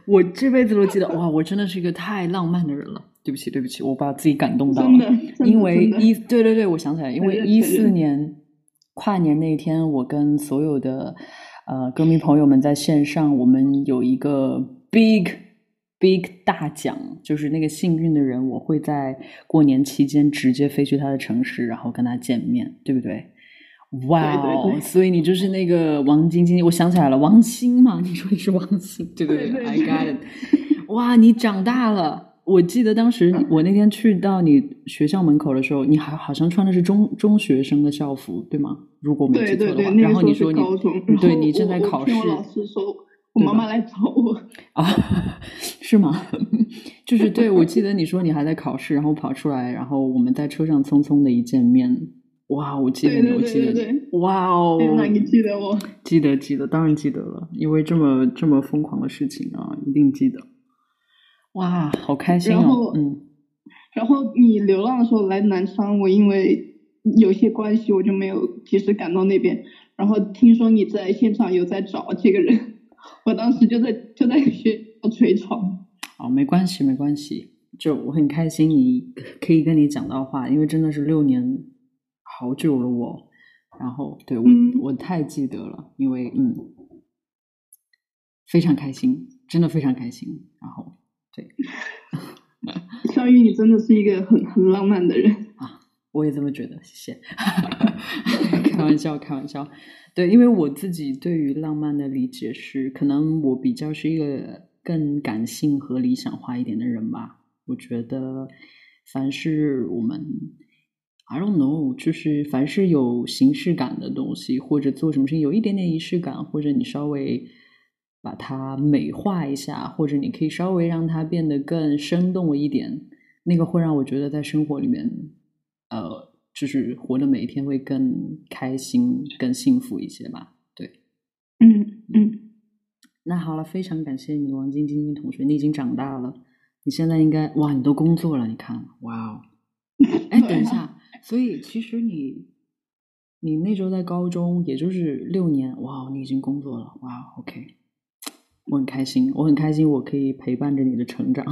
我这辈子都记得。哇，我真的是一个太浪漫的人了。对不起，对不起，我把自己感动到了。真的，因为一，对对对，我想起来，因为一四年跨年那天，我跟所有的呃歌迷朋友们在线上，我们有一个。Big Big 大奖就是那个幸运的人，我会在过年期间直接飞去他的城市，然后跟他见面，对不对？哇哦！所以你就是那个王晶晶，我想起来了，王星嘛？你说你是王星，对不对？I got it！哇，你长大了，我记得当时我那天去到你学校门口的时候，你还好像穿的是中中学生的校服，对吗？如果没记错的话。然后你说你对你正在考试。我老师说，我妈妈来找我。啊，是吗？就是对，我记得你说你还在考试，然后跑出来，然后我们在车上匆匆的一见面。哇，我记得，我记得，哇哦！那你记得我？记得，记得，当然记得了，因为这么这么疯狂的事情啊，一定记得。哇，好开心哦！嗯，然后你流浪的时候来南昌，我因为有些关系，我就没有及时赶到那边。然后听说你在现场有在找这个人，我当时就在就在学校捶床。哦，没关系，没关系，就我很开心，你可以跟你讲到话，因为真的是六年。好久了，我，然后对我我太记得了，因为嗯，非常开心，真的非常开心。然后对，小雨，你真的是一个很很浪漫的人啊！我也这么觉得，谢谢。开玩笑，开玩笑。对，因为我自己对于浪漫的理解是，可能我比较是一个更感性和理想化一点的人吧。我觉得凡是我们。I don't know，就是凡是有形式感的东西，或者做什么事情有一点点仪式感，或者你稍微把它美化一下，或者你可以稍微让它变得更生动一点，那个会让我觉得在生活里面，呃，就是活的每一天会更开心、更幸福一些吧。对，嗯嗯。那好了，非常感谢你，王晶晶晶同学，你已经长大了，你现在应该哇，你都工作了，你看，哇哦，哎，等一下。所以其实你，你那时候在高中，也就是六年，哇，你已经工作了，哇，OK，我很开心，我很开心，我可以陪伴着你的成长，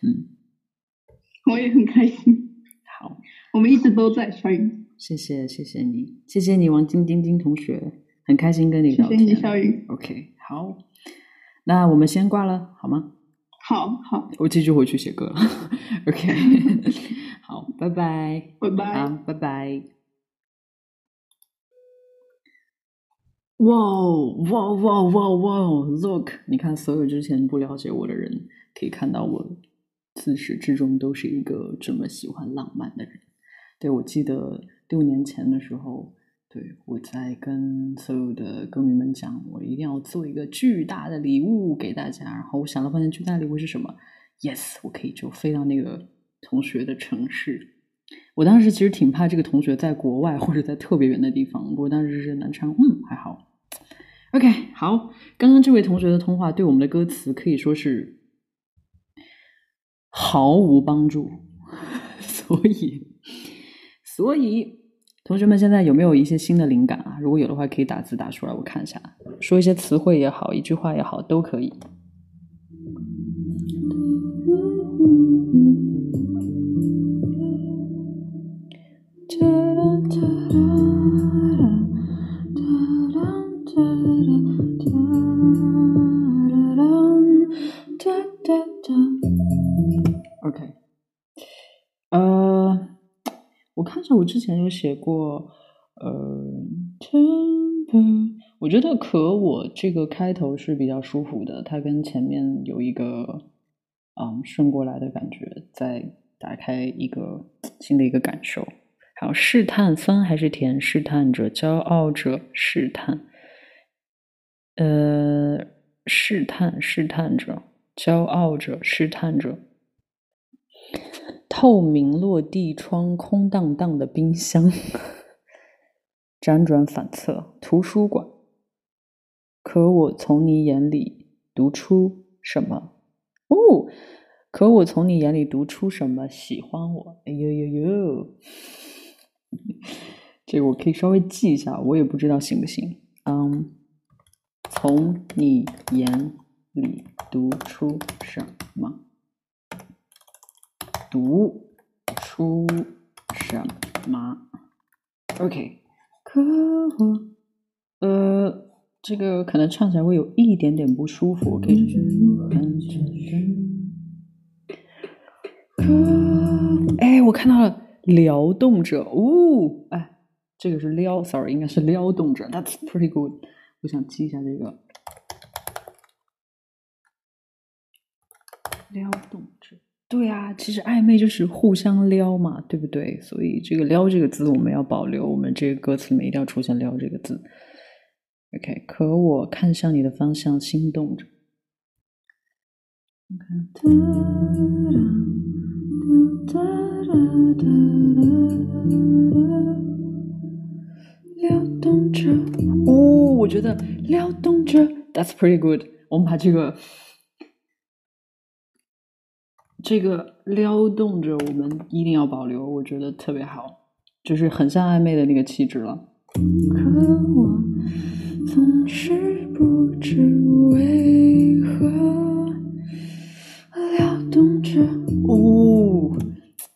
嗯，我也很开心。好，我们一直都在小雨，谢谢谢谢你，谢谢你王晶晶晶同学，很开心跟你聊天。谢谢你小雨，OK，好，那我们先挂了，好吗？好好，我继续回去写歌了，OK。好，拜拜，拜拜，啊，拜拜。哇哇哇哇哇！Look，你看，所有之前不了解我的人，可以看到我自始至终都是一个这么喜欢浪漫的人。对我记得六年前的时候，对我在跟所有的歌迷们讲，我一定要做一个巨大的礼物给大家。然后我想了半天，巨大的礼物是什么？Yes，我可以就飞到那个。同学的城市，我当时其实挺怕这个同学在国外或者在特别远的地方。不过当时是南昌，嗯，还好。OK，好，刚刚这位同学的通话对我们的歌词可以说是毫无帮助，所以，所以同学们现在有没有一些新的灵感啊？如果有的话，可以打字打出来，我看一下，说一些词汇也好，一句话也好，都可以。有写过，呃，我觉得可我这个开头是比较舒服的，它跟前面有一个嗯顺过来的感觉，再打开一个新的一个感受。还有试探，酸还是甜？试探着，骄傲着，试探。呃，试探，试探着，骄傲着，试探着。透明落地窗，空荡荡的冰箱，辗转反侧，图书馆。可我从你眼里读出什么？哦，可我从你眼里读出什么？喜欢我？哎呦呦呦！这个我可以稍微记一下，我也不知道行不行。嗯，从你眼里读出什么？读出什么？OK，可我呃，这个可能唱起来会有一点点不舒服，可以。哎，我看到了。撩动者，哦，哎，这个是撩，sorry，应该是撩动者，That's pretty good。我想记一下这个，撩动着，对啊，其实暧昧就是互相撩嘛，对不对？所以这个“撩”这个字我们要保留，我们这个歌词里面一定要出现“撩”这个字。OK，可我看向你的方向，心动着。撩动着，哦，我觉得撩动着，That's pretty good。我们把这个。这个撩动着，我们一定要保留，我觉得特别好，就是很像暧昧的那个气质了。可我总是不知为何撩动着，哦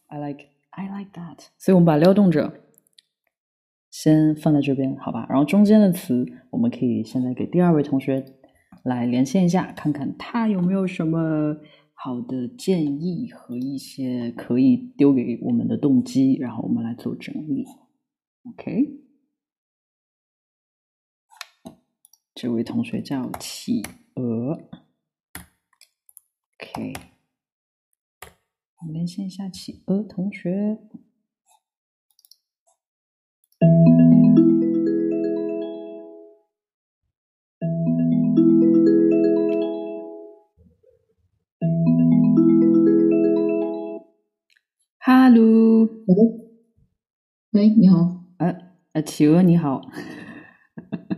，I like I like that。所以我们把撩动着先放在这边，好吧？然后中间的词，我们可以现在给第二位同学来连线一下，看看他有没有什么。好的建议和一些可以丢给我们的动机，然后我们来做整理。OK，这位同学叫企鹅。OK，我们连线一下企鹅同学。Hello，喂，你好，呃呃，企鹅你好，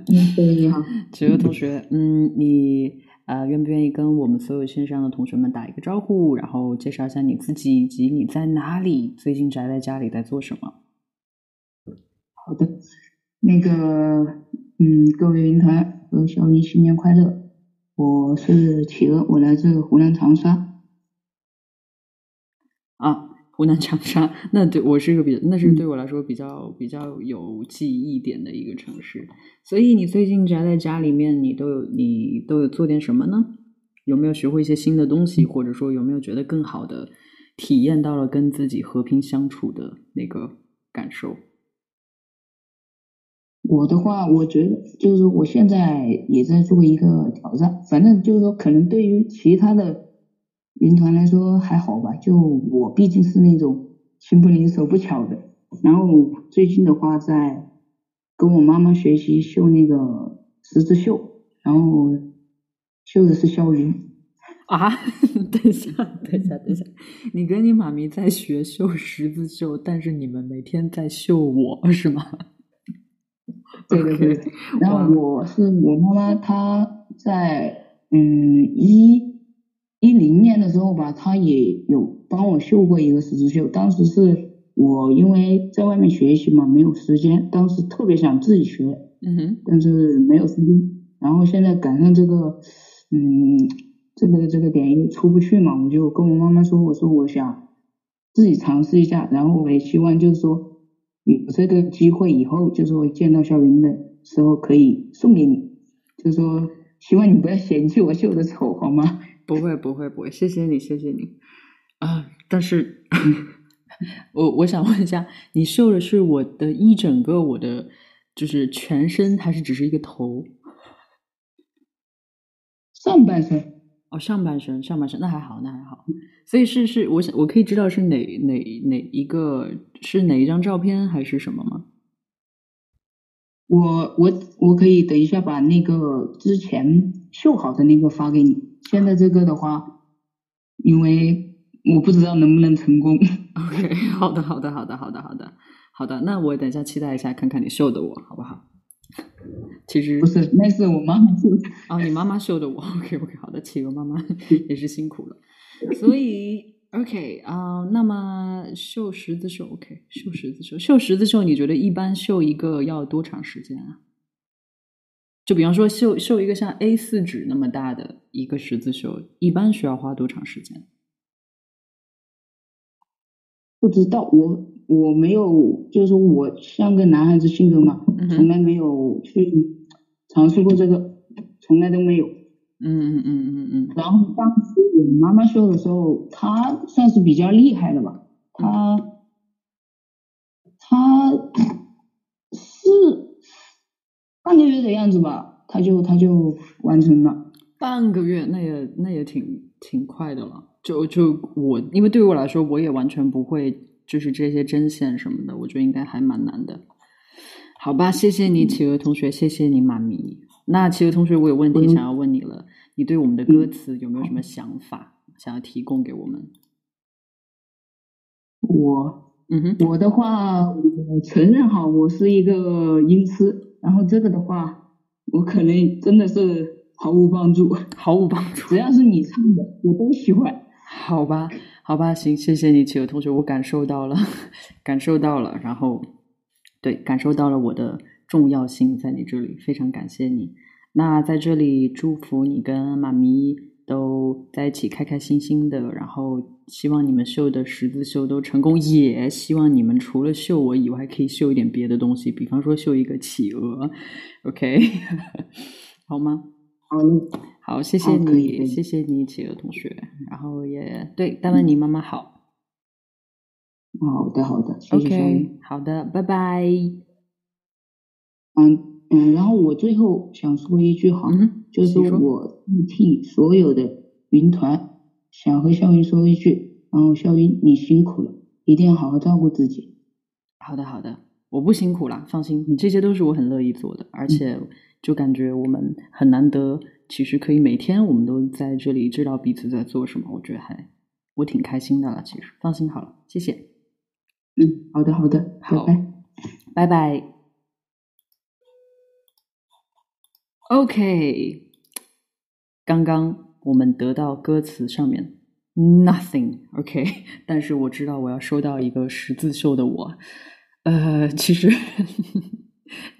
嗯，对，你好，企鹅同学，嗯，你呃，愿不愿意跟我们所有线上的同学们打一个招呼，然后介绍一下你自己以及你在哪里？最近宅在家里在做什么？好的，那个，嗯，各位云团和小云新年快乐，我是企鹅，我来自湖南长沙。啊。湖南长沙，那对我是一个比，那是对我来说比较比较有记忆点的一个城市。所以你最近宅在家里面，你都有你都有做点什么呢？有没有学会一些新的东西，或者说有没有觉得更好的体验到了跟自己和平相处的那个感受？我的话，我觉得就是我现在也在做一个挑战，反正就是说，可能对于其他的。云团来说还好吧，就我毕竟是那种心不灵手不巧的，然后最近的话在跟我妈妈学习绣那个十字绣，然后绣的是肖云。啊，等一下，等一下，等一下，你跟你妈咪在学绣十字绣，但是你们每天在绣我是吗？对对对，然后我是我妈妈，她在嗯一。一零年的时候吧，他也有帮我绣过一个十字绣。当时是我因为在外面学习嘛，没有时间，当时特别想自己学，嗯哼，但是没有时间。然后现在赶上这个，嗯，这个这个点又出不去嘛，我就跟我妈妈说，我说我想自己尝试一下，然后我也希望就是说有这个机会以后，就是说见到小云的时候可以送给你，就是说希望你不要嫌弃我绣的丑，好吗？不会不会不会，谢谢你谢谢你啊！但是，我我想问一下，你绣的是我的一整个我的就是全身，还是只是一个头？上半身哦，上半身上半身那还好那还好，所以是是我想我可以知道是哪哪哪一个是哪一张照片还是什么吗？我我我可以等一下把那个之前绣好的那个发给你。现在这个的话，因为我不知道能不能成功。OK，好的，好的，好的，好的，好的，好的。那我等一下期待一下，看看你绣的我好不好？其实不是，那是我妈妈绣的。哦，你妈妈绣的我。OK，OK，好的，企鹅妈妈也是辛苦了。所以，OK 啊，那么绣十字绣，OK，绣十字绣，绣十字绣，你觉得一般绣一个要多长时间啊？就比方说绣绣一个像 A 四纸那么大的一个十字绣，一般需要花多长时间？不知道，我我没有，就是我像个男孩子性格嘛，从来没有去尝试过这个，从来都没有。嗯嗯嗯嗯嗯。然后当时我妈妈绣的时候，她算是比较厉害的吧，她她是。半个月的样子吧，他就他就完成了。半个月，那也那也挺挺快的了。就就我，因为对于我来说，我也完全不会，就是这些针线什么的，我觉得应该还蛮难的。好吧，谢谢你，企鹅同学，谢谢你，妈咪。那企鹅同学，我有问题想要问你了，你对我们的歌词有没有什么想法，想要提供给我们？我，嗯哼，我的话，我承认哈，我是一个音痴，然后这个的话，我可能真的是毫无帮助，毫无帮助。只要是你唱的，我都喜欢。好吧，好吧，行，谢谢你，企鹅同学，我感受到了，感受到了，然后，对，感受到了我的重要性在你这里，非常感谢你。那在这里祝福你跟妈咪都在一起开开心心的，然后希望你们绣的十字绣都成功，也希望你们除了绣我以外，可以绣一点别的东西，比方说绣一个企鹅，OK，好吗？好的，好，谢谢你，谢谢你，企鹅同学。然后也对，大文你妈妈好。好的，好的，谢谢小 OK，好的，拜拜。嗯嗯，然后我最后想说一句哈，嗯，就是请说我替所有的云团想和肖云说一句，然后肖云你辛苦了，一定要好好照顾自己。好的，好的，我不辛苦啦，放心，这些都是我很乐意做的，而且就感觉我们很难得，其实可以每天我们都在这里知道彼此在做什么，我觉得还我挺开心的了。其实放心好了，谢谢，嗯，好的，好的，拜好拜。拜拜。OK，刚刚我们得到歌词上面 nothing，OK，但是我知道我要收到一个十字绣的我，呃，其实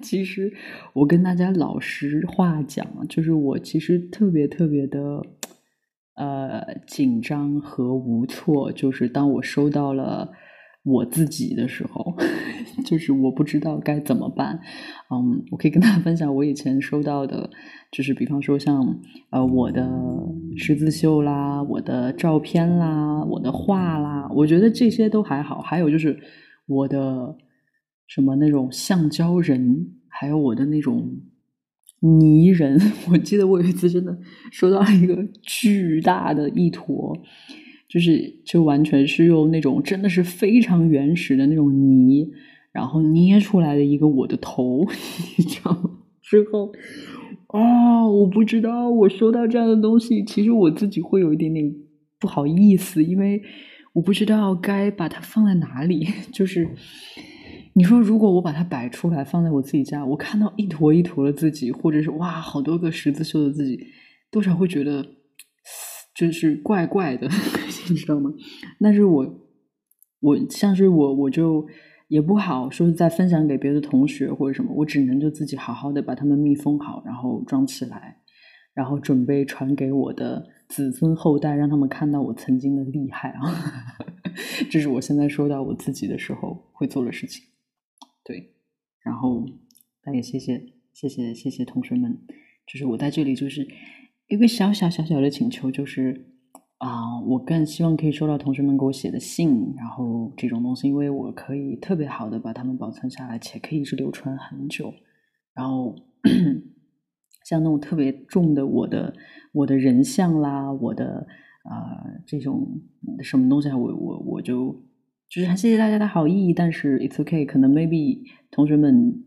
其实我跟大家老实话讲，就是我其实特别特别的呃紧张和无措，就是当我收到了我自己的时候，就是我不知道该怎么办。嗯，我可以跟大家分享我以前收到的，就是比方说像呃我的十字绣啦，我的照片啦，我的画啦，我觉得这些都还好。还有就是我的什么那种橡胶人，还有我的那种泥人。我记得我有一次真的收到一个巨大的一坨，就是就完全是用那种真的是非常原始的那种泥。然后捏出来的一个我的头，你知道吗？之后，哦，我不知道，我收到这样的东西，其实我自己会有一点点不好意思，因为我不知道该把它放在哪里。就是你说，如果我把它摆出来，放在我自己家，我看到一坨一坨的自己，或者是哇，好多个十字绣的自己，多少会觉得就是怪怪的，你知道吗？但是我，我像是我，我就。也不好说再分享给别的同学或者什么，我只能就自己好好的把它们密封好，然后装起来，然后准备传给我的子孙后代，让他们看到我曾经的厉害啊！这是我现在说到我自己的时候会做的事情。对，然后那也谢谢谢谢谢谢同学们，就是我在这里就是一个小小小小的请求，就是。啊、我更希望可以收到同学们给我写的信，然后这种东西，因为我可以特别好的把它们保存下来，且可以一直流传很久。然后 像那种特别重的我的我的人像啦，我的呃这种什么东西啊，我我我就就是很谢谢大家的好意，但是 it's okay，可能 maybe 同学们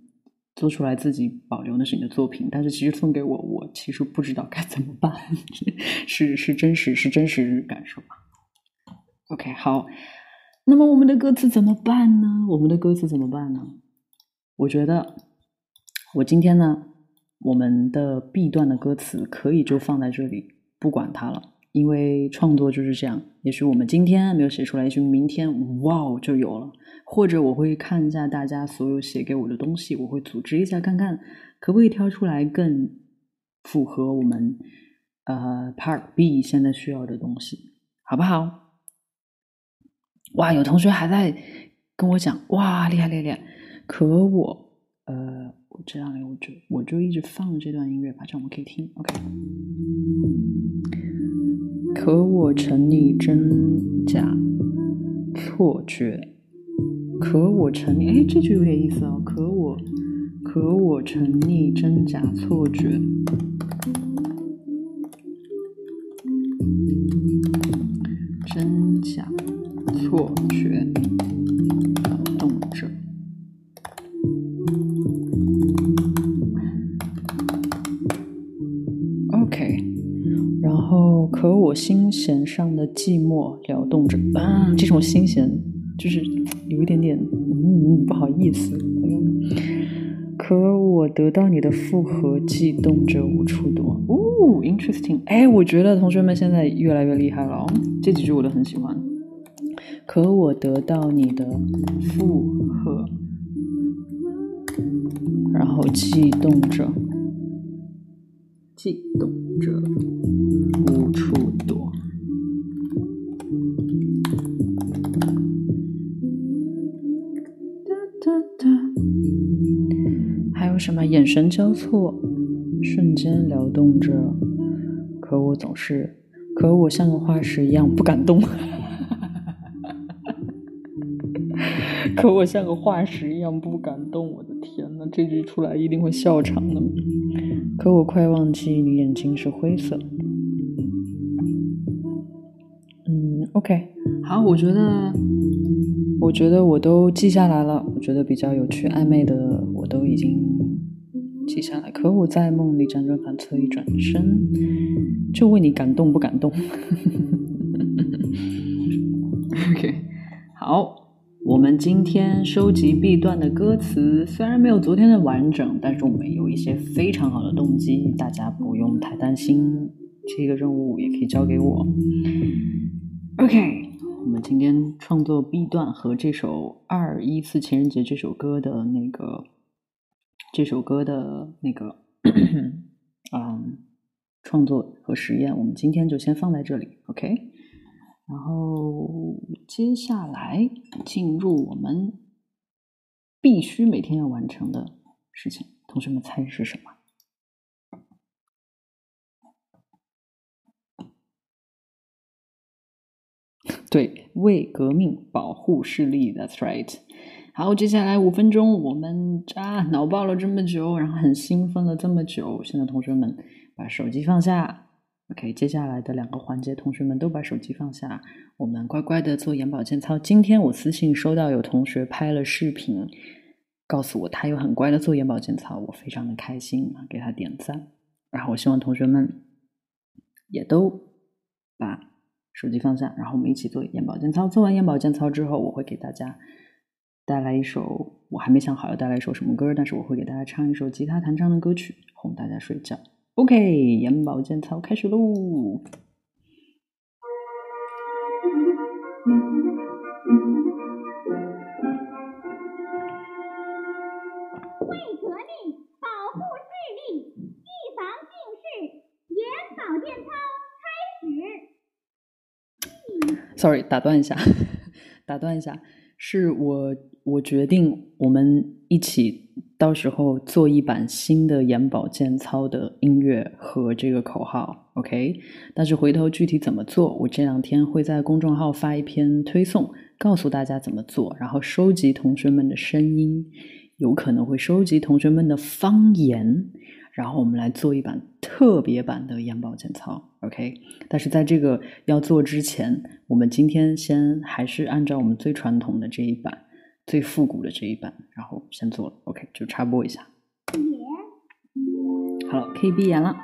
做出来自己保留那是你的作品，但是其实送给我，我其实不知道该怎么办，是是真实是真实感受。OK，好，那么我们的歌词怎么办呢？我们的歌词怎么办呢？我觉得我今天呢，我们的 B 段的歌词可以就放在这里，不管它了，因为创作就是这样。也许我们今天没有写出来，也许明天哇就有了。或者我会看一下大家所有写给我的东西，我会组织一下，看看可不可以挑出来更符合我们呃 Part B 现在需要的东西，好不好？哇，有同学还在跟我讲，哇，厉害厉害厉害！可我呃，我这样我就我就一直放这段音乐吧，这样我们可以听，OK。可我沉溺真假错觉。可我沉溺，哎，这句有点意思哦。可我，可我沉溺真假错觉。真假错觉我心弦上的寂寞撩动着，啊，这种心弦就是有一点点，嗯，不好意思。可我得到你的复合，悸动着无处躲。哦，interesting，哎，我觉得同学们现在越来越厉害了哦，这几句我都很喜欢。可我得到你的复合，然后悸动着。悸动着，无处躲。哒哒哒，还有什么？眼神交错，瞬间撩动着。可我总是，可我像个化石一样不敢动。可我像个化石一样不敢动。我的天呐，这句出来一定会笑场的。可我快忘记你眼睛是灰色。嗯，OK，好，我觉得，我觉得我都记下来了。我觉得比较有趣、暧昧的，我都已经记下来。可我在梦里辗转反侧，一转身就问你感动不感动。OK，好。我们今天收集 B 段的歌词，虽然没有昨天的完整，但是我们有一些非常好的动机，大家不用太担心。这个任务也可以交给我。OK，我们今天创作 B 段和这首《二一四情人节》这首歌的那个，这首歌的那个，嗯，创作和实验，我们今天就先放在这里。OK。然后接下来进入我们必须每天要完成的事情，同学们猜是什么？对，为革命保护视力，That's right。好，接下来五分钟，我们啊脑爆了这么久，然后很兴奋了这么久，现在同学们把手机放下。OK，接下来的两个环节，同学们都把手机放下，我们乖乖的做眼保健操。今天我私信收到有同学拍了视频，告诉我他有很乖的做眼保健操，我非常的开心啊，给他点赞。然后我希望同学们也都把手机放下，然后我们一起做眼保健操。做完眼保健操之后，我会给大家带来一首，我还没想好要带来一首什么歌，但是我会给大家唱一首吉他弹唱的歌曲，哄大家睡觉。OK，眼保健操开始喽！为革命保护视力，预防近视，眼保健操开始。Sorry，打断一下，打断一下，是我我决定我们一起。到时候做一版新的眼保健操的音乐和这个口号，OK？但是回头具体怎么做，我这两天会在公众号发一篇推送，告诉大家怎么做，然后收集同学们的声音，有可能会收集同学们的方言，然后我们来做一版特别版的眼保健操，OK？但是在这个要做之前，我们今天先还是按照我们最传统的这一版。最复古的这一版，然后先做了，OK，就插播一下。好了，可以闭眼了。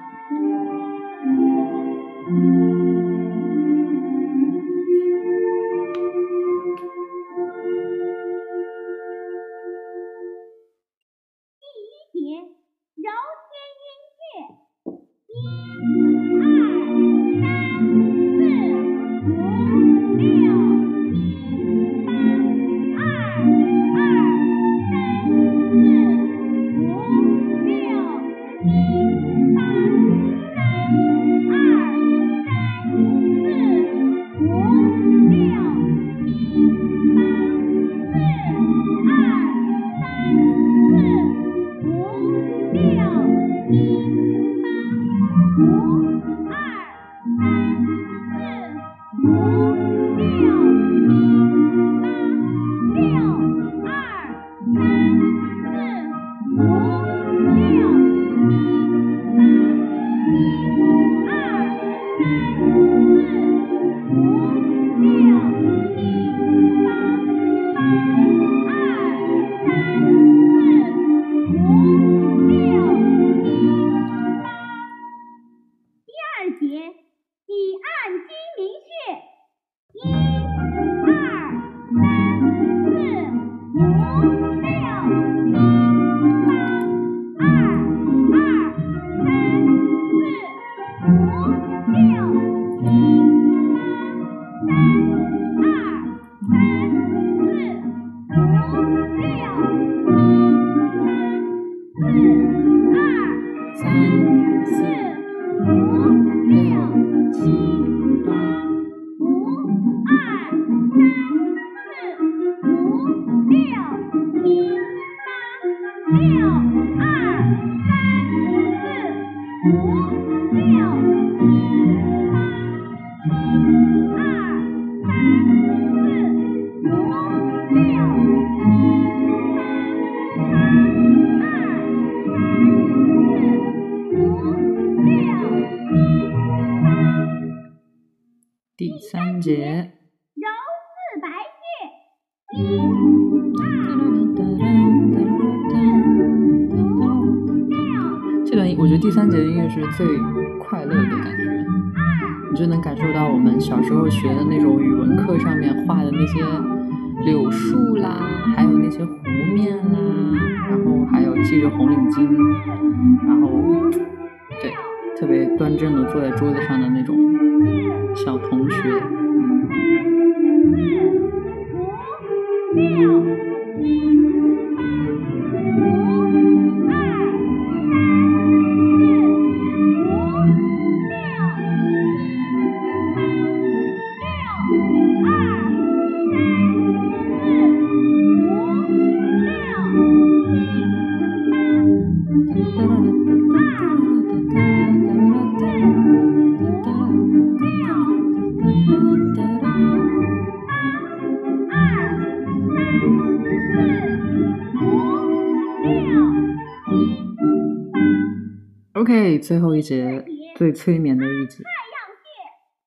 太阳穴，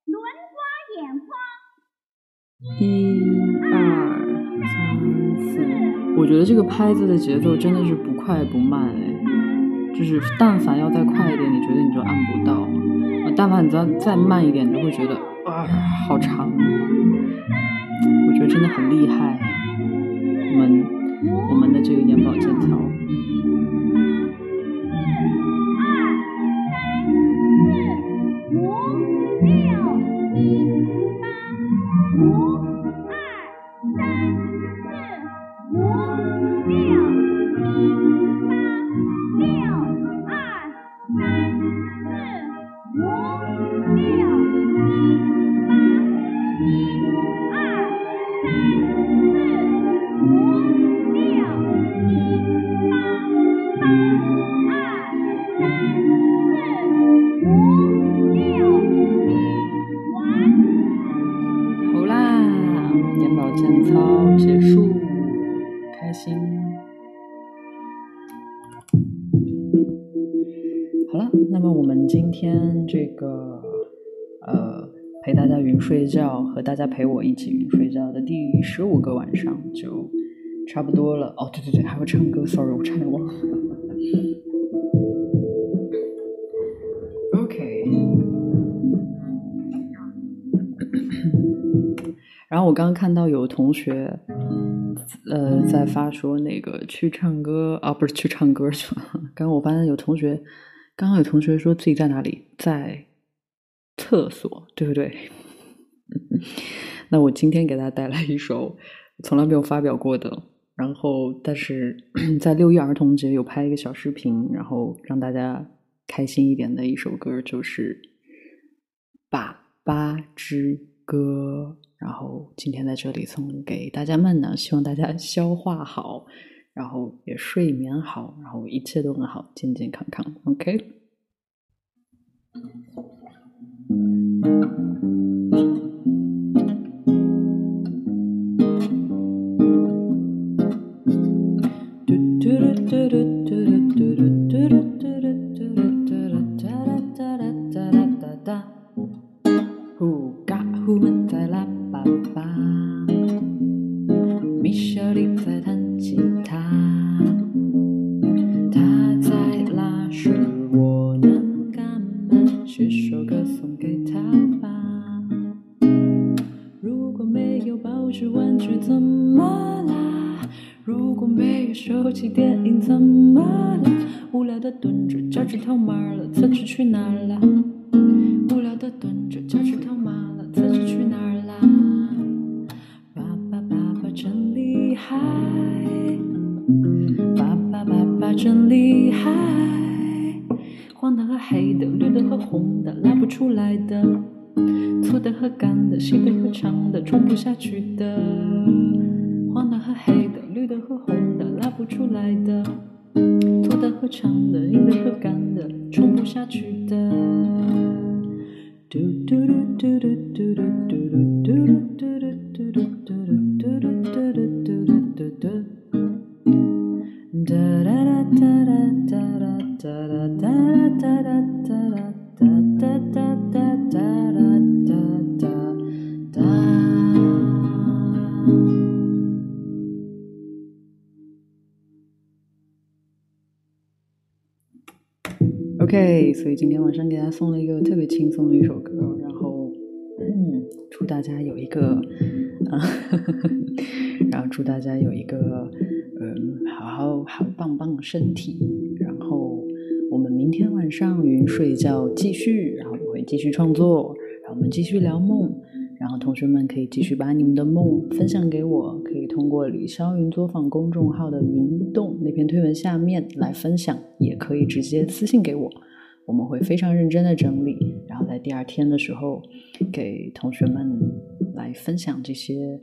轮刮眼眶，一二三四，我觉得这个拍子的节奏真的是不快不慢哎，就是但凡要再快一点，你觉得你就按不到；但凡你再再慢一点，你就会觉得啊好长。我觉得真的很厉害，我们我们的这个眼保健操。上就差不多了。哦，对对对，还会唱歌，sorry，我差点忘了。OK。然后我刚刚看到有同学，呃，在发说那个去唱歌啊，不是去唱歌去了。刚刚我发现有同学，刚刚有同学说自己在哪里，在厕所，对不对？那我今天给大家带来一首从来没有发表过的，然后但是在六一儿童节有拍一个小视频，然后让大家开心一点的一首歌，就是《爸爸之歌》。然后今天在这里送给大家们呢，希望大家消化好，然后也睡眠好，然后一切都很好，健健康康。OK。呼卡呼们在拉粑粑，米小弟在弹吉他。一个嗯，好好好棒棒身体，然后我们明天晚上云睡觉继续，然后我会继续创作，然后我们继续聊梦。然后同学们可以继续把你们的梦分享给我，可以通过李霄云作坊公众号的云动那篇推文下面来分享，也可以直接私信给我，我们会非常认真的整理，然后在第二天的时候给同学们来分享这些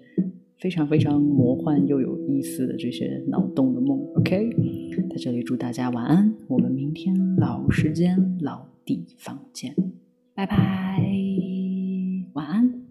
非常非常魔幻又有意思的这些脑洞的梦。OK，在这里祝大家晚安，我们明天老时间老地方见，拜拜，晚安。